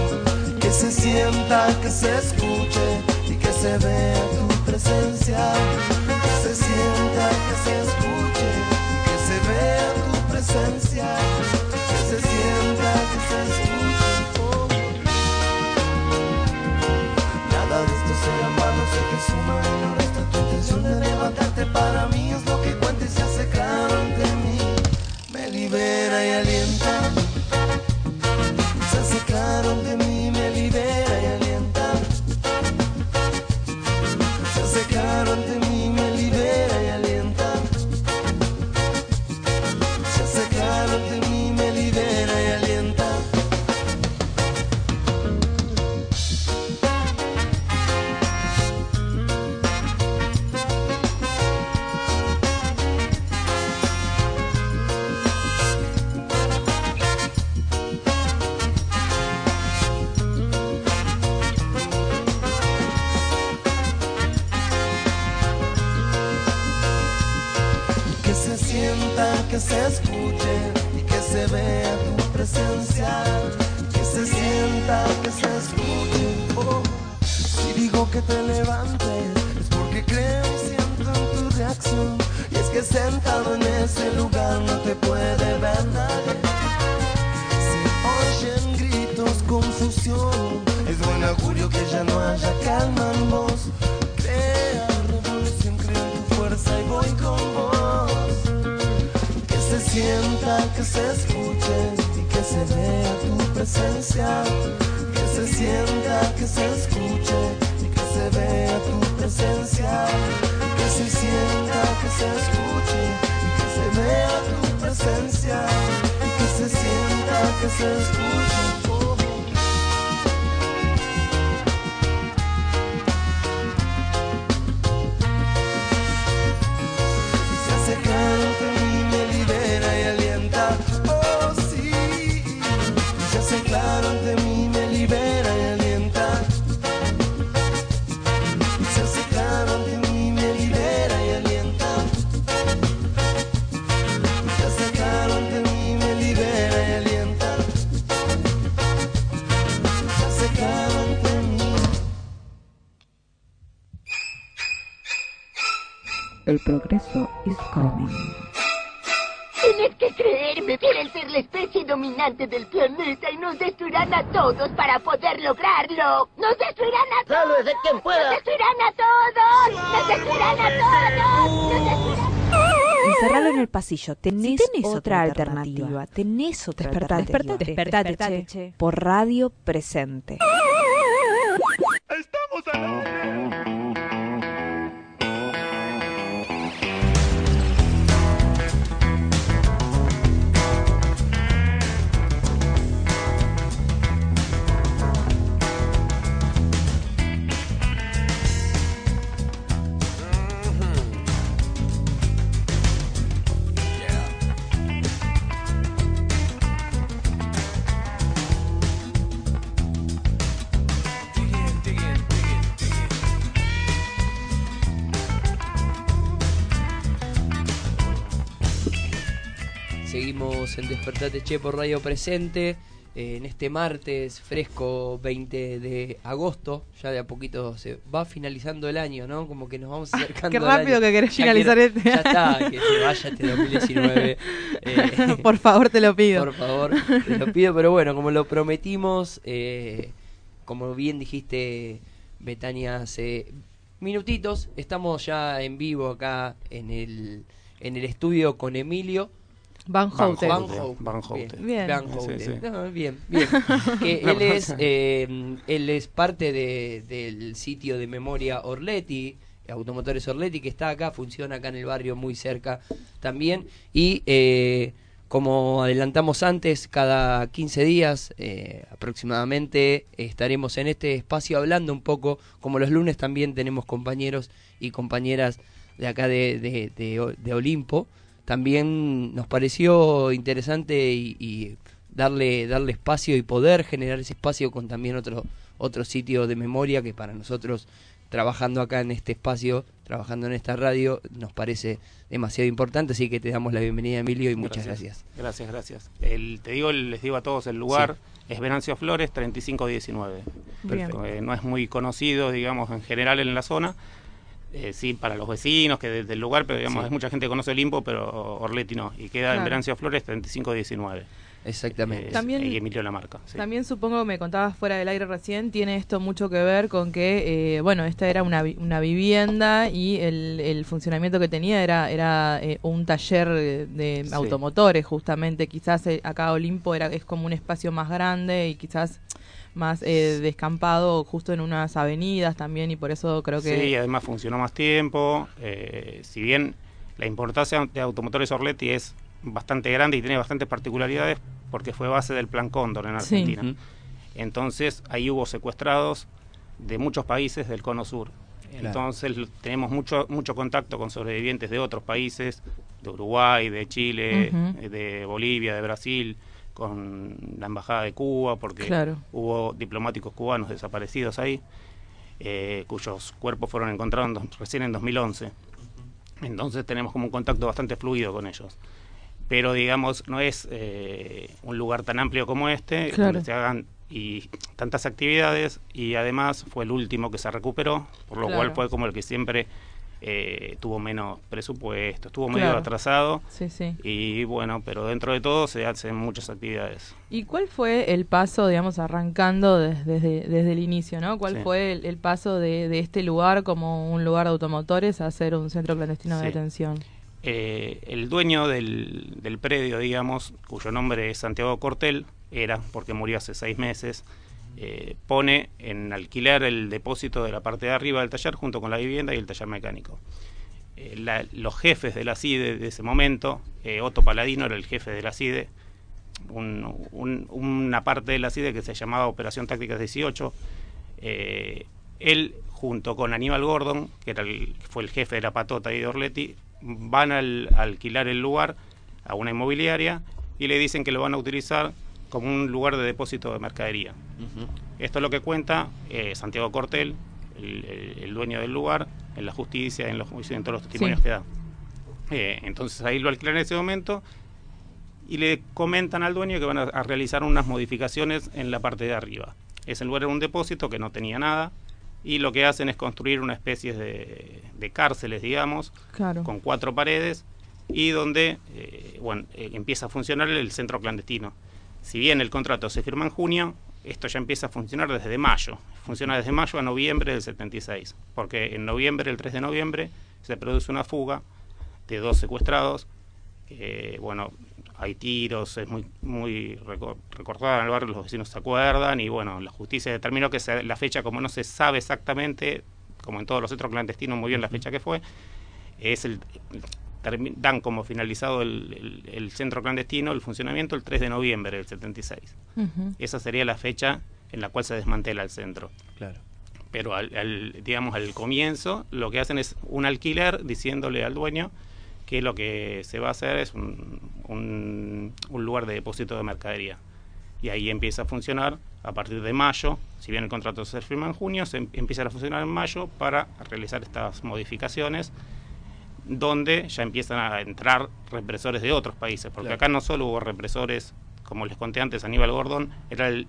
Que se sienta, que se escuche y que se vea tu presencia. Que se sienta, que se escuche y que se vea tu presencia. Que se sienta, que se escuche. Oh. Nada de esto será vano, sé que suma tu intención de levantarte para mí es lo que cuenta y se hace claro ante mí. Me libera y alienta. Y que se vea tu presencia. Que se sienta, que se escuche y que se vea tu presencia. Y que se sienta, que se escuche. Dominante del planeta y nos destruirán a todos para poder lograrlo. ¡Nos destruirán a todos! ¡Sálvese quien pueda! ¡Nos destruirán a todos! ¡Nos destruirán a todos! ¡Nos destruirán Encerralo en el pasillo. Tenés, tenés otra, otra alternativa. alternativa. Tenés otra Despertate, alternativa. despertate, Despertate, despertate, che. che. Por radio presente. Estamos al aire. Seguimos en Despertate Che por Radio Presente. eh, en este martes fresco 20 de agosto, ya de a poquito se va finalizando el año, ¿no? Como que nos vamos acercando. qué al rápido año. que querés Ya finalizar quiero- este Ya está, que se vaya este 2019. eh, Por favor, te lo pido. Por favor, te lo pido, pero bueno, como lo prometimos, eh, como bien dijiste, Betania, hace minutitos, estamos ya en vivo acá en el, en el estudio con Emilio. Van Houten. Van Houten. Van Houten. Bien. Bien. Van Sí, Houten. sí. No, bien, bien. Que No, él es eh, él es parte de- del sitio de memoria Orletti, Automotores Orletti, que está acá, funciona acá en el barrio muy cerca también. Y eh, como adelantamos antes, cada 15 días eh, aproximadamente estaremos en este espacio hablando un poco, como los lunes también tenemos compañeros y compañeras de acá de, de, de- de Olimpo. También nos pareció interesante y, y darle, darle espacio y poder generar ese espacio con también otro, otro sitio de memoria que para nosotros trabajando acá en este espacio, trabajando en esta radio, nos parece demasiado importante, así que te damos la bienvenida Emilio y muchas gracias. Gracias, gracias. El, te digo, les digo a todos el lugar. Es Venancio Flores, 3519. Bien. Eh, no es muy conocido, digamos, en general en la zona. Eh, sí, para los vecinos que desde el lugar, pero digamos, Sí. mucha gente que conoce Olimpo, pero Orleti no. Y queda en Claro. Venancio Flores, 3519. Exactamente. También- Y Emilio Lamarca. sí. También supongo, me contabas fuera del aire recién, tiene esto mucho que ver con que, eh, bueno, esta era una, una vivienda y el, el funcionamiento que tenía era, era eh, un taller eh, de Sí. automotores, justamente. Quizás eh, acá Olimpo era, es como un espacio más grande y quizás más eh, descampado justo en unas avenidas también y por eso creo que... Sí, además funcionó más tiempo. eh, si bien la importancia de Automotores Orleti es bastante grande y tiene bastantes particularidades porque fue base del Plan Cóndor en. Argentina. Entonces ahí hubo secuestrados de muchos países del Cono Sur. Claro. Entonces tenemos mucho mucho contacto con sobrevivientes de otros países, de Uruguay, de Chile, de Bolivia, de Brasil, con la embajada de Cuba, porque Claro. hubo diplomáticos cubanos desaparecidos ahí, eh, cuyos cuerpos fueron encontrados en dos- recién en 2011. Entonces tenemos como un contacto bastante fluido con ellos. Pero digamos, no es eh, un lugar tan amplio como este, Claro. donde se hagan y tantas actividades y además fue el último que se recuperó, por lo Claro. cual fue como el que siempre eh, tuvo menos presupuesto, estuvo medio Claro. atrasado Sí, sí. y bueno, pero dentro de todo se hacen muchas actividades. ¿Y cuál fue el paso, digamos, arrancando des- desde, desde el inicio, ¿no? ¿Cuál Sí. fue el, el paso de, de este lugar como un lugar de automotores a ser un centro clandestino de detención? Eh, el dueño del, del predio, digamos, cuyo nombre es Santiago Cortel, era, porque murió hace seis meses, eh, pone en alquiler el depósito de la parte de arriba del taller junto con la vivienda y el taller mecánico. Eh, los jefes de la CIDE de ese momento, eh, Otto Paladino era el jefe de la CIDE, un- un- una parte de la CIDE que se llamaba Operación Tácticas 18, eh, él junto con Aníbal Gordon, que era el, fue el jefe de la patota y de Orletti, van al- a alquilar el lugar a una inmobiliaria y le dicen que lo van a utilizar como un lugar de depósito de mercadería. Esto es lo que cuenta eh, Santiago Cortel, el, el- el dueño del lugar, en la justicia, en los juicios, en todos los testimonios Sí. que da. Eh, entonces ahí lo alquilan en ese momento y le comentan al dueño que van a, a realizar unas modificaciones en la parte de arriba. Ese lugar era un depósito que no tenía nada y lo que hacen es construir una especie de, de cárceles, digamos, Claro. con cuatro paredes y donde eh, bueno, eh, empieza a funcionar el centro clandestino. Si bien el contrato se firma en junio, esto ya empieza a funcionar desde mayo. Funciona desde mayo a noviembre del 76, porque en noviembre, el 3 de noviembre, se produce una fuga de dos secuestrados. que, bueno, hay tiros, es muy muy recor- recordada en el barrio, los vecinos se acuerdan y bueno, la justicia determinó que se- la fecha, como no se sabe exactamente, como en todos los centros clandestinos, muy bien la fecha que fue, es el dan como finalizado el, el- el centro clandestino, el funcionamiento, el 3 de noviembre del 76. Ujú. Esa sería la fecha en la cual se desmantela el centro. Claro. Pero al, al- digamos al comienzo lo que hacen es un alquiler diciéndole al dueño que lo que se va a hacer es un, un- un lugar de depósito de mercadería. Y ahí empieza a funcionar a partir de mayo, si bien el contrato se firma en junio, se em- empieza a funcionar en mayo para realizar estas modificaciones donde ya empiezan a entrar represores de otros países, porque acá no solo hubo represores, como les conté antes, Aníbal Gordon era el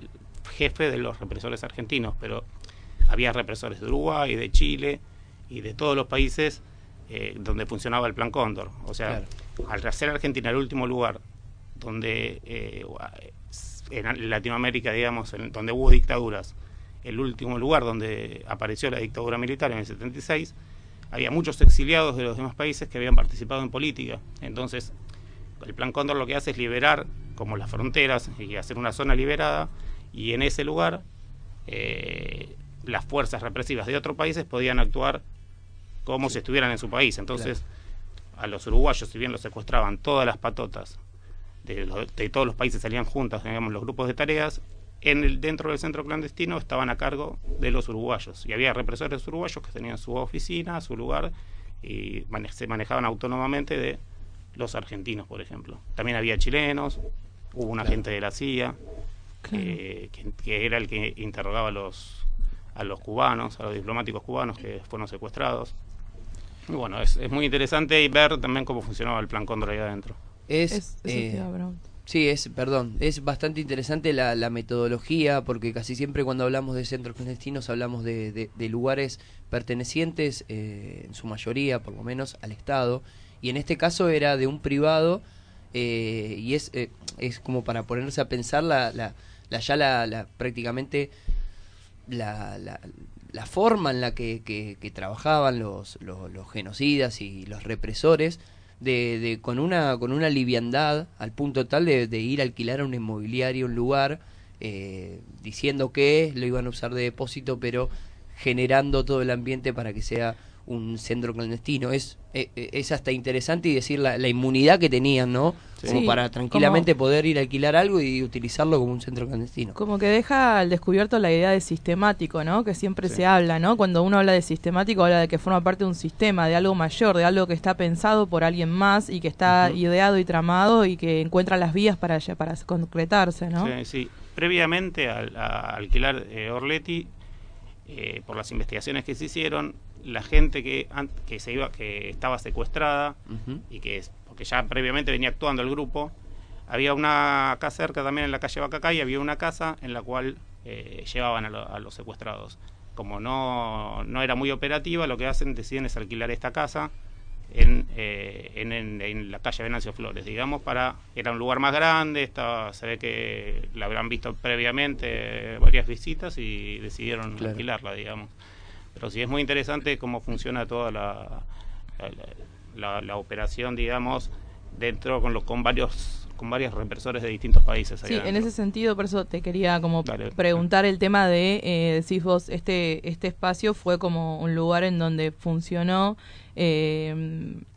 jefe de los represores argentinos, pero había represores de Uruguay, de Chile y de todos los países eh, donde funcionaba el Plan Cóndor. O sea, al hacer Argentina el último lugar donde eh, en Latinoamérica, digamos, en, donde hubo dictaduras, el último lugar donde apareció la dictadura militar en el 76, había muchos exiliados de los demás países que habían participado en política. Entonces, el Plan Cóndor lo que hace es liberar como las fronteras y hacer una zona liberada y en ese lugar eh, las fuerzas represivas de otros países podían actuar como si estuvieran en su país. Entonces, a los uruguayos, si bien los secuestraban todas las patotas de, de todos los países salían juntas, digamos, los grupos de tareas, en el, dentro del centro clandestino estaban a cargo de los uruguayos. Y había represores uruguayos que tenían su oficina, su lugar, y se manejaban autónomamente de los argentinos, por ejemplo. También había chilenos, hubo un agente de la CIA, eh, que, era el que interrogaba a los, a los cubanos, a los diplomáticos cubanos que fueron secuestrados. Y bueno, es, es muy interesante ver también cómo funcionaba el plan Cóndor ahí adentro. Es, eh, sí, es, perdón, es bastante interesante la, metodología porque casi siempre cuando hablamos de centros clandestinos hablamos de, de, lugares pertenecientes, eh, en su mayoría por lo menos, al Estado. Y en este caso era de un privado eh, y es, es como para ponerse a pensar la, la, la ya la, la prácticamente la, la, forma en la que, que, trabajaban los, los genocidas y los represores de, de, con una con una liviandad al punto tal de, ir a alquilar a un inmobiliario un lugar eh, diciendo que lo iban a usar de depósito pero generando todo el ambiente para que sea un centro clandestino. Es, eh, eh, es hasta interesante y decir la, la inmunidad que tenían, ¿no? Como para tranquilamente poder ir a alquilar algo y utilizarlo como un centro clandestino. Como que deja al descubierto la idea de sistemático, ¿no? Que siempre se habla, ¿no? Cuando uno habla de sistemático, habla de que forma parte de un sistema, de algo mayor, de algo que está pensado por alguien más y que está ideado y tramado y que encuentra las vías para, para concretarse, ¿no? Sí, sí. Previamente al, a alquilar eh, Orleti, eh, por las investigaciones que se hicieron, la gente que, que se iba que estaba secuestrada y que porque ya previamente venía actuando el grupo había una acá cerca también en la calle Bacacay había una casa en la cual eh, llevaban a, los secuestrados. Como no, no era muy operativa lo que hacen deciden es alquilar esta casa en, eh, en, en, la calle Venancio Flores digamos para era un lugar más grande estaba se ve que la habrán visto previamente varias visitas y decidieron alquilarla digamos pero sí es muy interesante cómo funciona toda la, la, la, operación, digamos, dentro con, los, con varios con varios represores de distintos países. Sí, en ese sentido, por eso te quería como preguntar el tema de, eh, decís vos, este, este espacio fue como un lugar en donde funcionó eh,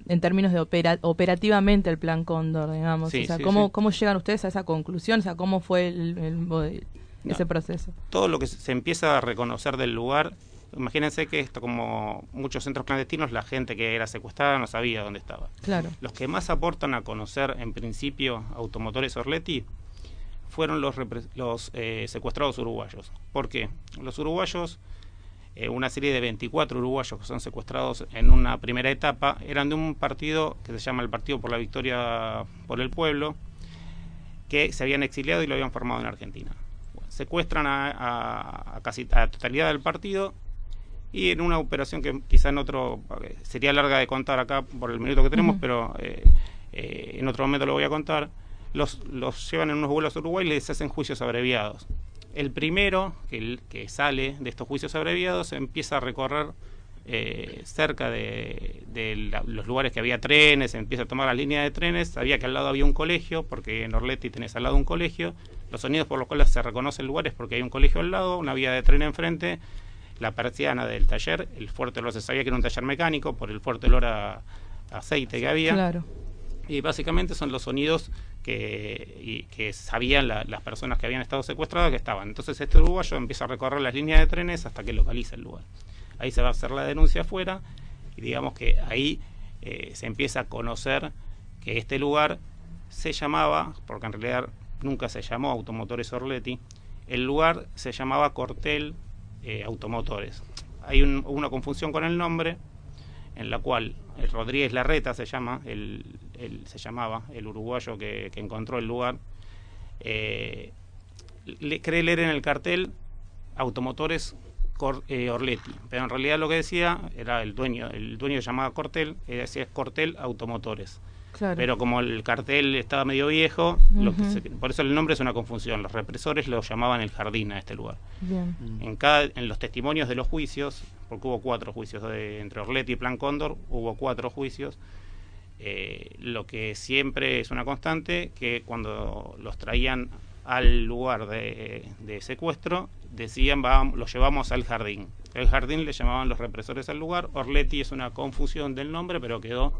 en términos de operativamente el plan Cóndor, digamos. o sea, ¿cómo, ¿cómo llegan ustedes a esa conclusión? O sea, ¿cómo fue el, ese proceso? Todo lo que se empieza a reconocer del lugar Imagínense que esto, como muchos centros clandestinos, la gente que era secuestrada no sabía dónde estaba. Claro. Los que más aportan a conocer, en principio, automotores Orleti fueron los, los eh, secuestrados uruguayos. ¿Por qué? Los uruguayos, eh, una serie de 24 uruguayos que son secuestrados en una primera etapa, eran de un partido que se llama el Partido por la Victoria por el Pueblo, que se habían exiliado y lo habían formado en Argentina. secuestran a, a, a casi a la totalidad del partido y en una operación que quizá en otro sería larga de contar acá por el minuto que tenemos, pero eh, eh, en otro momento lo voy a contar, los, los llevan en unos vuelos a Uruguay y les hacen juicios abreviados. El primero que, que sale de estos juicios abreviados empieza a recorrer eh, cerca de, de los lugares que había trenes, empieza a tomar la línea de trenes, sabía que al lado había un colegio, porque en Orleti tenés al lado un colegio, los sonidos por los cuales se reconoce el lugar es porque hay un colegio al lado, una vía de tren enfrente, la persiana del taller, el fuerte olor se sabía que era un taller mecánico por el fuerte olor a, aceite que había. Claro. Y básicamente son los sonidos que, y, que sabían las personas que habían estado secuestradas que estaban. Entonces este uruguayo empieza a recorrer las líneas de trenes hasta que localiza el lugar. Ahí se va a hacer la denuncia afuera y digamos que ahí eh, se empieza a conocer que este lugar se llamaba, porque en realidad nunca se llamó Automotores Orleti, el lugar se llamaba Cortel eh, automotores. Hay una confusión con el nombre, en la cual eh, Rodríguez Larreta se llama, el, se llamaba, el uruguayo que, encontró el lugar, eh, cree leer en el cartel automotores Cor- eh, Orletti, pero en realidad lo que decía era el dueño, el dueño llamaba Cortel, decía Cortel Automotores. Claro. Pero como el cartel estaba medio viejo, lo que se- por eso el nombre es una confusión. Los represores lo llamaban el jardín a este lugar. Bien. En, cada, en los testimonios de los juicios, porque hubo cuatro juicios de- entre Orletti y Plan Cóndor, hubo cuatro juicios. eh, lo que siempre es una constante, que cuando los traían al lugar de, de secuestro, decían, "Vam- los llevamos al jardín. El jardín le llamaban los represores al lugar. Orletti es una confusión del nombre, pero quedó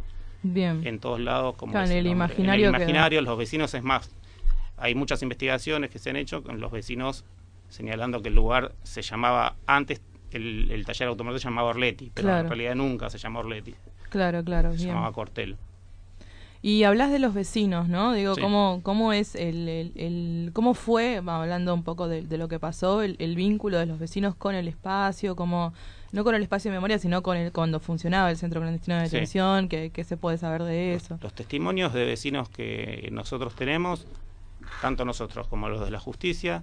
Bien. en todos lados como Claro, en el imaginario En el imaginario, los vecinos es más. Hay muchas investigaciones que se han hecho con los vecinos señalando que el lugar se llamaba antes el, el taller automotriz se llamaba Orletti, pero Claro. en realidad nunca se llamó Orletti, Claro, claro, se bien. llamaba Cortel. Y hablas de los vecinos, ¿no? Digo, Sí. ¿cómo, cómo es el, el, el- cómo fue, hablando un poco de, de lo que pasó, el, el vínculo de los vecinos con el espacio, como no con el espacio de memoria, sino con el cuando funcionaba el centro clandestino de Sí. detención, ¿qué, qué se puede saber de eso? Los testimonios de vecinos que nosotros tenemos, tanto nosotros como los de la justicia,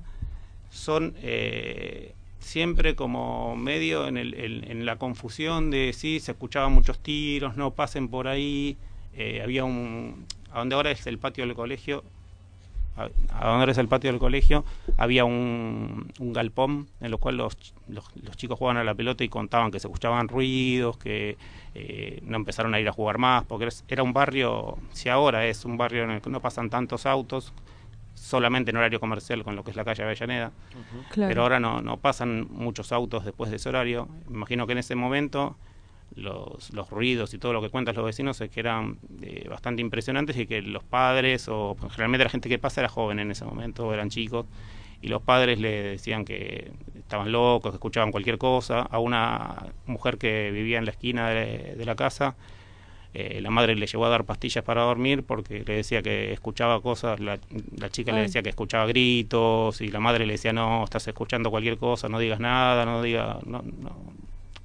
son eh, siempre como medio en, el- en- en la confusión de sí, se escuchaban muchos tiros, no pasen por ahí. eh, había un. A donde ahora es el patio del colegio, a, a donde ahora es el patio del colegio, había un, un galpón en el cual los, los, los chicos jugaban a la pelota y contaban que se escuchaban ruidos, que eh, no empezaron a ir a jugar más, porque era un barrio, si ahora es un barrio en el que no pasan tantos autos, solamente en horario comercial con lo que es la calle Avellaneda, Claro. pero ahora no, no pasan muchos autos después de ese horario. Me imagino que en ese momento los, los ruidos y todo lo que cuentan los vecinos es que eran eh, bastante impresionantes y que los padres, o pues, generalmente la gente que pasa era joven en ese momento, eran chicos, y los padres le decían que estaban locos, que escuchaban cualquier cosa. A una mujer que vivía en la esquina de, de la casa, eh, la madre le llevó a dar pastillas para dormir porque le decía que escuchaba cosas, la, la chica le decía que escuchaba gritos y la madre le decía, no, estás escuchando cualquier cosa, no digas nada, no digas, no, no,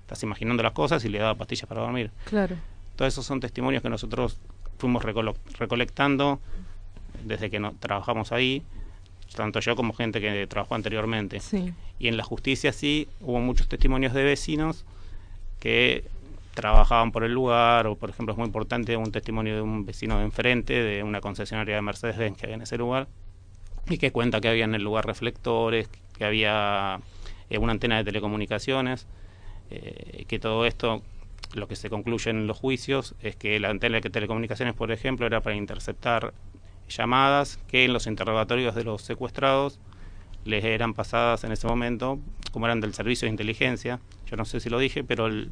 estás imaginando las cosas y le daba pastillas para dormir. Claro. Todos esos son testimonios que nosotros fuimos recolectando desde que no, trabajamos ahí, tanto yo como gente que trabajó anteriormente. Sí. Y en la justicia sí hubo muchos testimonios de vecinos que trabajaban por el lugar, o por ejemplo es muy importante un testimonio de un vecino de enfrente, de una concesionaria de Mercedes-Benz que había en ese lugar, y que cuenta que había en el lugar reflectores, que había eh, una antena de telecomunicaciones, eh, que todo esto, lo que se concluye en los juicios, es que la antena de telecomunicaciones, por ejemplo, era para interceptar llamadas que en los interrogatorios de los secuestrados les eran pasadas en ese momento, como eran del servicio de inteligencia. Yo no sé si lo dije, pero el,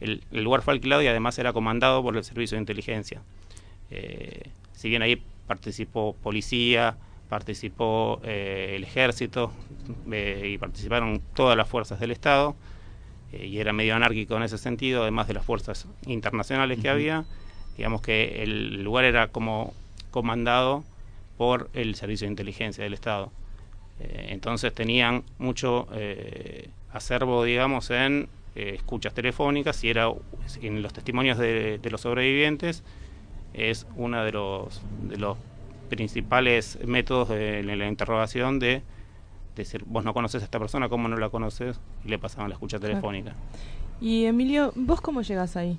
el- lugar fue alquilado y además era comandado por el servicio de inteligencia. Eh, si bien ahí participó policía, participó eh, el ejército y participaron todas las fuerzas del Estado, eh, y era medio anárquico en ese sentido, además de las fuerzas internacionales que había, digamos que el lugar era como comandado por el servicio de inteligencia del Estado. Eh, entonces tenían mucho eh, acervo, digamos, en escuchas telefónicas y era en los testimonios de, de los sobrevivientes es uno de los, de los principales métodos de, la interrogación de decir, vos no conoces a esta persona, ¿cómo no la conoces? Y le pasaban la escucha Claro. telefónica. Y Emilio, ¿vos cómo llegas ahí?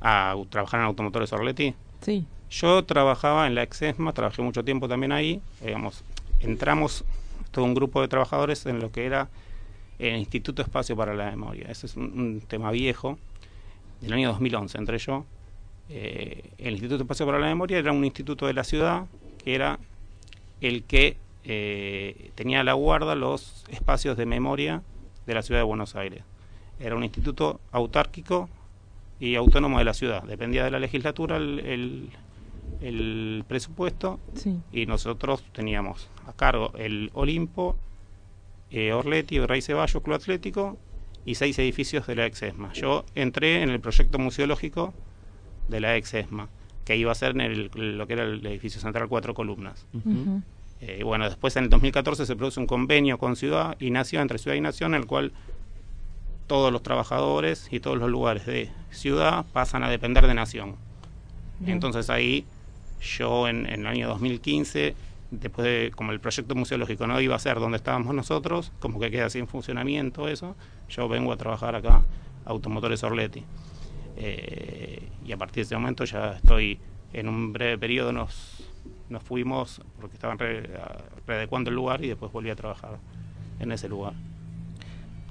A trabajar en Automotores Orletti. Sí. Yo trabajaba en la Exesma, trabajé mucho tiempo también ahí. Digamos, entramos todo un grupo de trabajadores en lo que era el Instituto Espacio para la Memoria. Ese es un, un tema viejo, del año 2011 entré yo. Eh, el Instituto Espacio para la Memoria era un instituto de la ciudad que era el que eh, tenía a la guarda los espacios de memoria de la ciudad de Buenos Aires. Era un instituto autárquico y autónomo de la ciudad. Dependía de la legislatura el, el- el presupuesto Sí. y nosotros teníamos a cargo el Olimpo, eh, Orleti, Rey Ceballos, Club Atlético y seis edificios de la ex-ESMA. Yo entré en el proyecto museológico de la ex-ESMA, que iba a ser en el- lo que era el edificio central Cuatro Columnas. Eh, bueno, después en el 2014 se produce un convenio con Ciudad y Nación, entre Ciudad y Nación, en el cual todos los trabajadores y todos los lugares de ciudad pasan a depender de nación. Bien. Entonces ahí yo en, en el año 2015, después de como el proyecto museológico no iba a ser donde estábamos nosotros, como que queda sin funcionamiento eso, yo vengo a trabajar acá, Automotores Orleti. Eh, y a partir de ese momento ya estoy en un breve periodo nos, nos fuimos porque estaban re- readecuando el lugar y después volví a trabajar en ese lugar.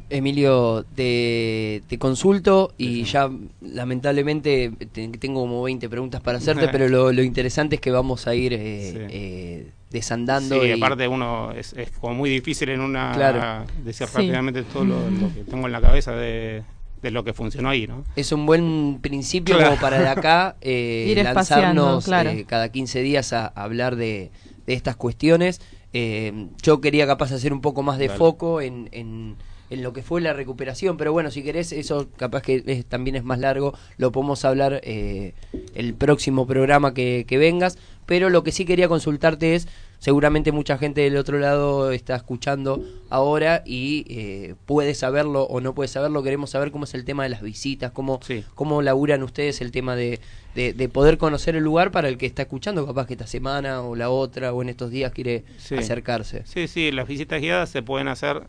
Emilio, te, te consulto y ya lamentablemente te- tengo como 20 preguntas para hacerte, pero lo, lo interesante es que vamos a ir eh, Sí. eh, desandando. Sí, y- aparte uno es, es como muy difícil en una Claro. decir Sí. rápidamente todo lo, lo que tengo en la cabeza de, de lo que funcionó ahí, ¿no? Es un buen principio Claro. como para de acá eh, Ir lanzarnos claro. eh, cada 15 días a, a hablar de, de estas cuestiones. Eh, yo quería capaz hacer un poco más de Dale. foco en, en, en lo que fue la recuperación, pero bueno, si querés, eso capaz que es- también es más largo, lo podemos hablar eh, el próximo programa que, que vengas. Pero lo que sí quería consultarte es, seguramente mucha gente del otro lado está escuchando ahora y eh, puede saberlo o no puede saberlo. Queremos saber cómo es el tema de las visitas, cómo, cómo laburan ustedes el tema de, de, de poder conocer el lugar para el que está escuchando, capaz que esta semana o la otra o en estos días quiere Sí. acercarse. Sí, sí, las visitas guiadas se pueden hacer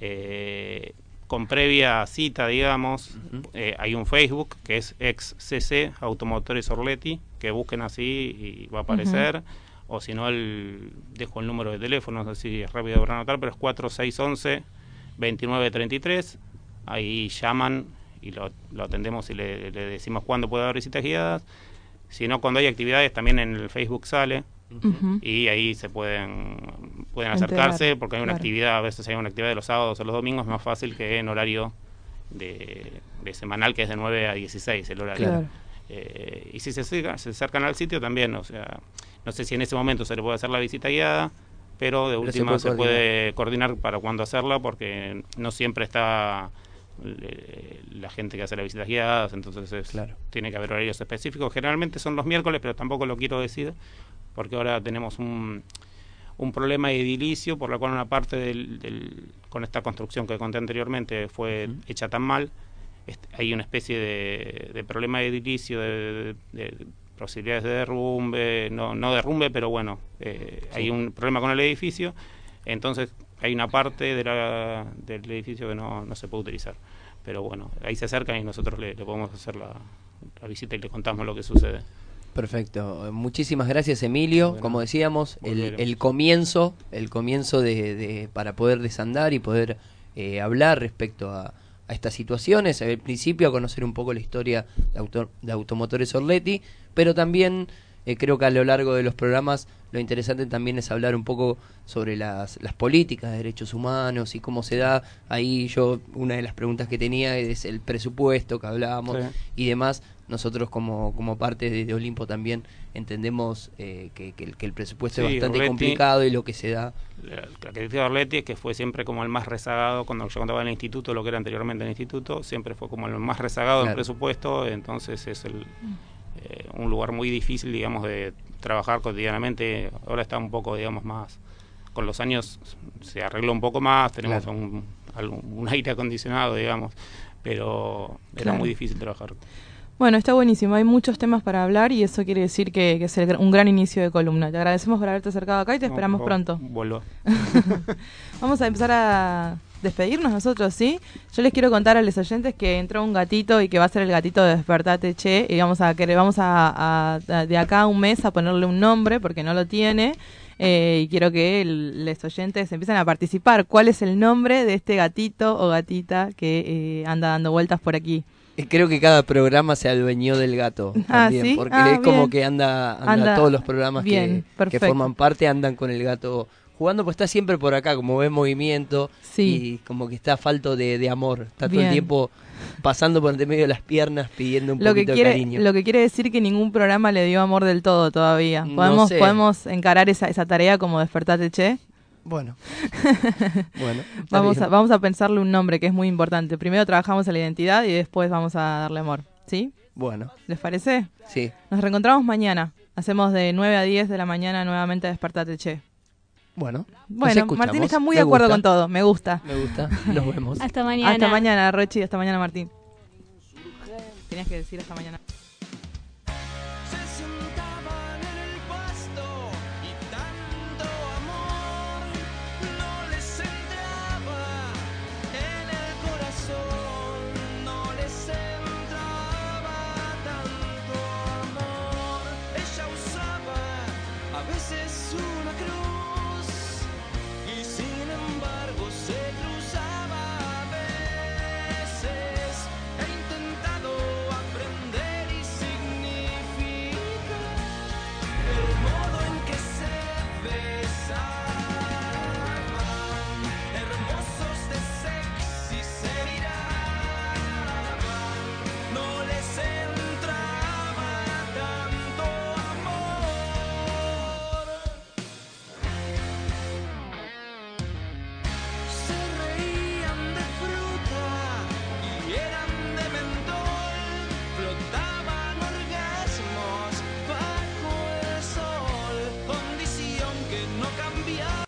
eh, con previa cita, digamos. Eh, hay un Facebook que es XCC Automotores Orleti, que busquen así y va a aparecer. O si no, el, dejo el número de teléfono, no sé si es rápido para anotar, pero es 4611-2933. Ahí llaman y lo, lo atendemos y le, le decimos cuándo puede haber visitas guiadas. Si no, cuando hay actividades, también en el Facebook sale. Y ahí se pueden, pueden Enterar, acercarse porque hay una claro. actividad, a veces hay una actividad de los sábados o los domingos, es más fácil que en horario de, de semanal, que es de 9 a 16 el horario. Claro. Eh, y si se, se acercan al sitio también, o sea, no sé si en ese momento se le puede hacer la visita guiada, pero de Pero se última puede se puede, coordinar. para cuándo hacerla porque no siempre está eh, la gente que hace las visitas guiadas, entonces es- tiene que haber horarios específicos. Generalmente son los miércoles, pero tampoco lo quiero decir porque ahora tenemos un, un problema edilicio por la cual una parte del, del- con esta construcción que conté anteriormente fue hecha tan mal. Hay una especie de, de problema edilicio de, de- de posibilidades de derrumbe no no derrumbe pero bueno eh, hay un problema con el edificio entonces hay una parte de la- del edificio que no, no se puede utilizar pero bueno ahí se acercan y nosotros le, le podemos hacer la, la visita y le contamos lo que sucede Perfecto. Muchísimas gracias, Emilio. Como decíamos, el, el comienzo, el comienzo de, de- para poder desandar y poder eh, hablar respecto a, a estas situaciones. Al principio, a conocer un poco la historia de, auto- de Automotores Orleti, pero también eh, creo que a lo largo de los programas lo interesante también es hablar un poco sobre las, las políticas de derechos humanos y cómo se da. Ahí yo, una de las preguntas que tenía es el presupuesto que hablábamos Sí. y demás. Nosotros como, como parte de, de Olimpo también entendemos eh, que, que el, que el presupuesto es bastante complicado y lo que se da. la característica de Orleti es que fue siempre como el más rezagado, cuando yo contaba en el instituto, lo que era anteriormente el instituto, siempre fue como el más rezagado del Claro. presupuesto, entonces es el, eh, un lugar muy difícil, digamos, de trabajar cotidianamente. Ahora está un poco, digamos, más, con los años se arregló un poco más, tenemos Claro. un, algún- un aire acondicionado, digamos, pero era muy difícil trabajar. Bueno, está buenísimo. Hay muchos temas para hablar y eso quiere decir que, que es el un gran inicio de columna. Te agradecemos por haberte acercado acá y te No, esperamos pronto. Vuelvo. Vamos a empezar a despedirnos nosotros, ¿sí? Yo les quiero contar a los oyentes que entró un gatito y que va a ser el gatito de Despertate Che y vamos a que vamos a, a- a- de acá a un mes a ponerle un nombre porque no lo tiene. Eh, y quiero que los oyentes empiecen a participar. ¿Cuál es el nombre de este gatito o gatita que eh, anda dando vueltas por aquí? Creo que cada programa se adueñó del gato Ah, también, ¿sí? porque Ah, es como bien. que anda, anda, Anda- todos los programas bien, que, forman parte andan con el gato jugando, pues está siempre por acá, como ve en movimiento y como que está falto de, de amor, está todo el tiempo pasando por entre medio de las piernas pidiendo un Lo que, poquito quiere, de cariño. lo que quiere decir que ningún programa le dio amor del todo todavía. No ¿Podemos, sé. podemos encarar esa, esa tarea como despertate, che? Bueno. bueno, vamos, a, vamos a pensarle un nombre que es muy importante. Primero trabajamos en la identidad y después vamos a darle amor. ¿Sí? Bueno, ¿Les parece? sí. Nos reencontramos mañana. Hacemos de 9 a 10 de la mañana nuevamente Despertate Che. Bueno, Bueno. Martín está muy Me de acuerdo gusta. con todo, me gusta. Me gusta, nos vemos. Hasta mañana. Hasta mañana, Rochi, hasta mañana, Martín. Tenías que decir hasta mañana.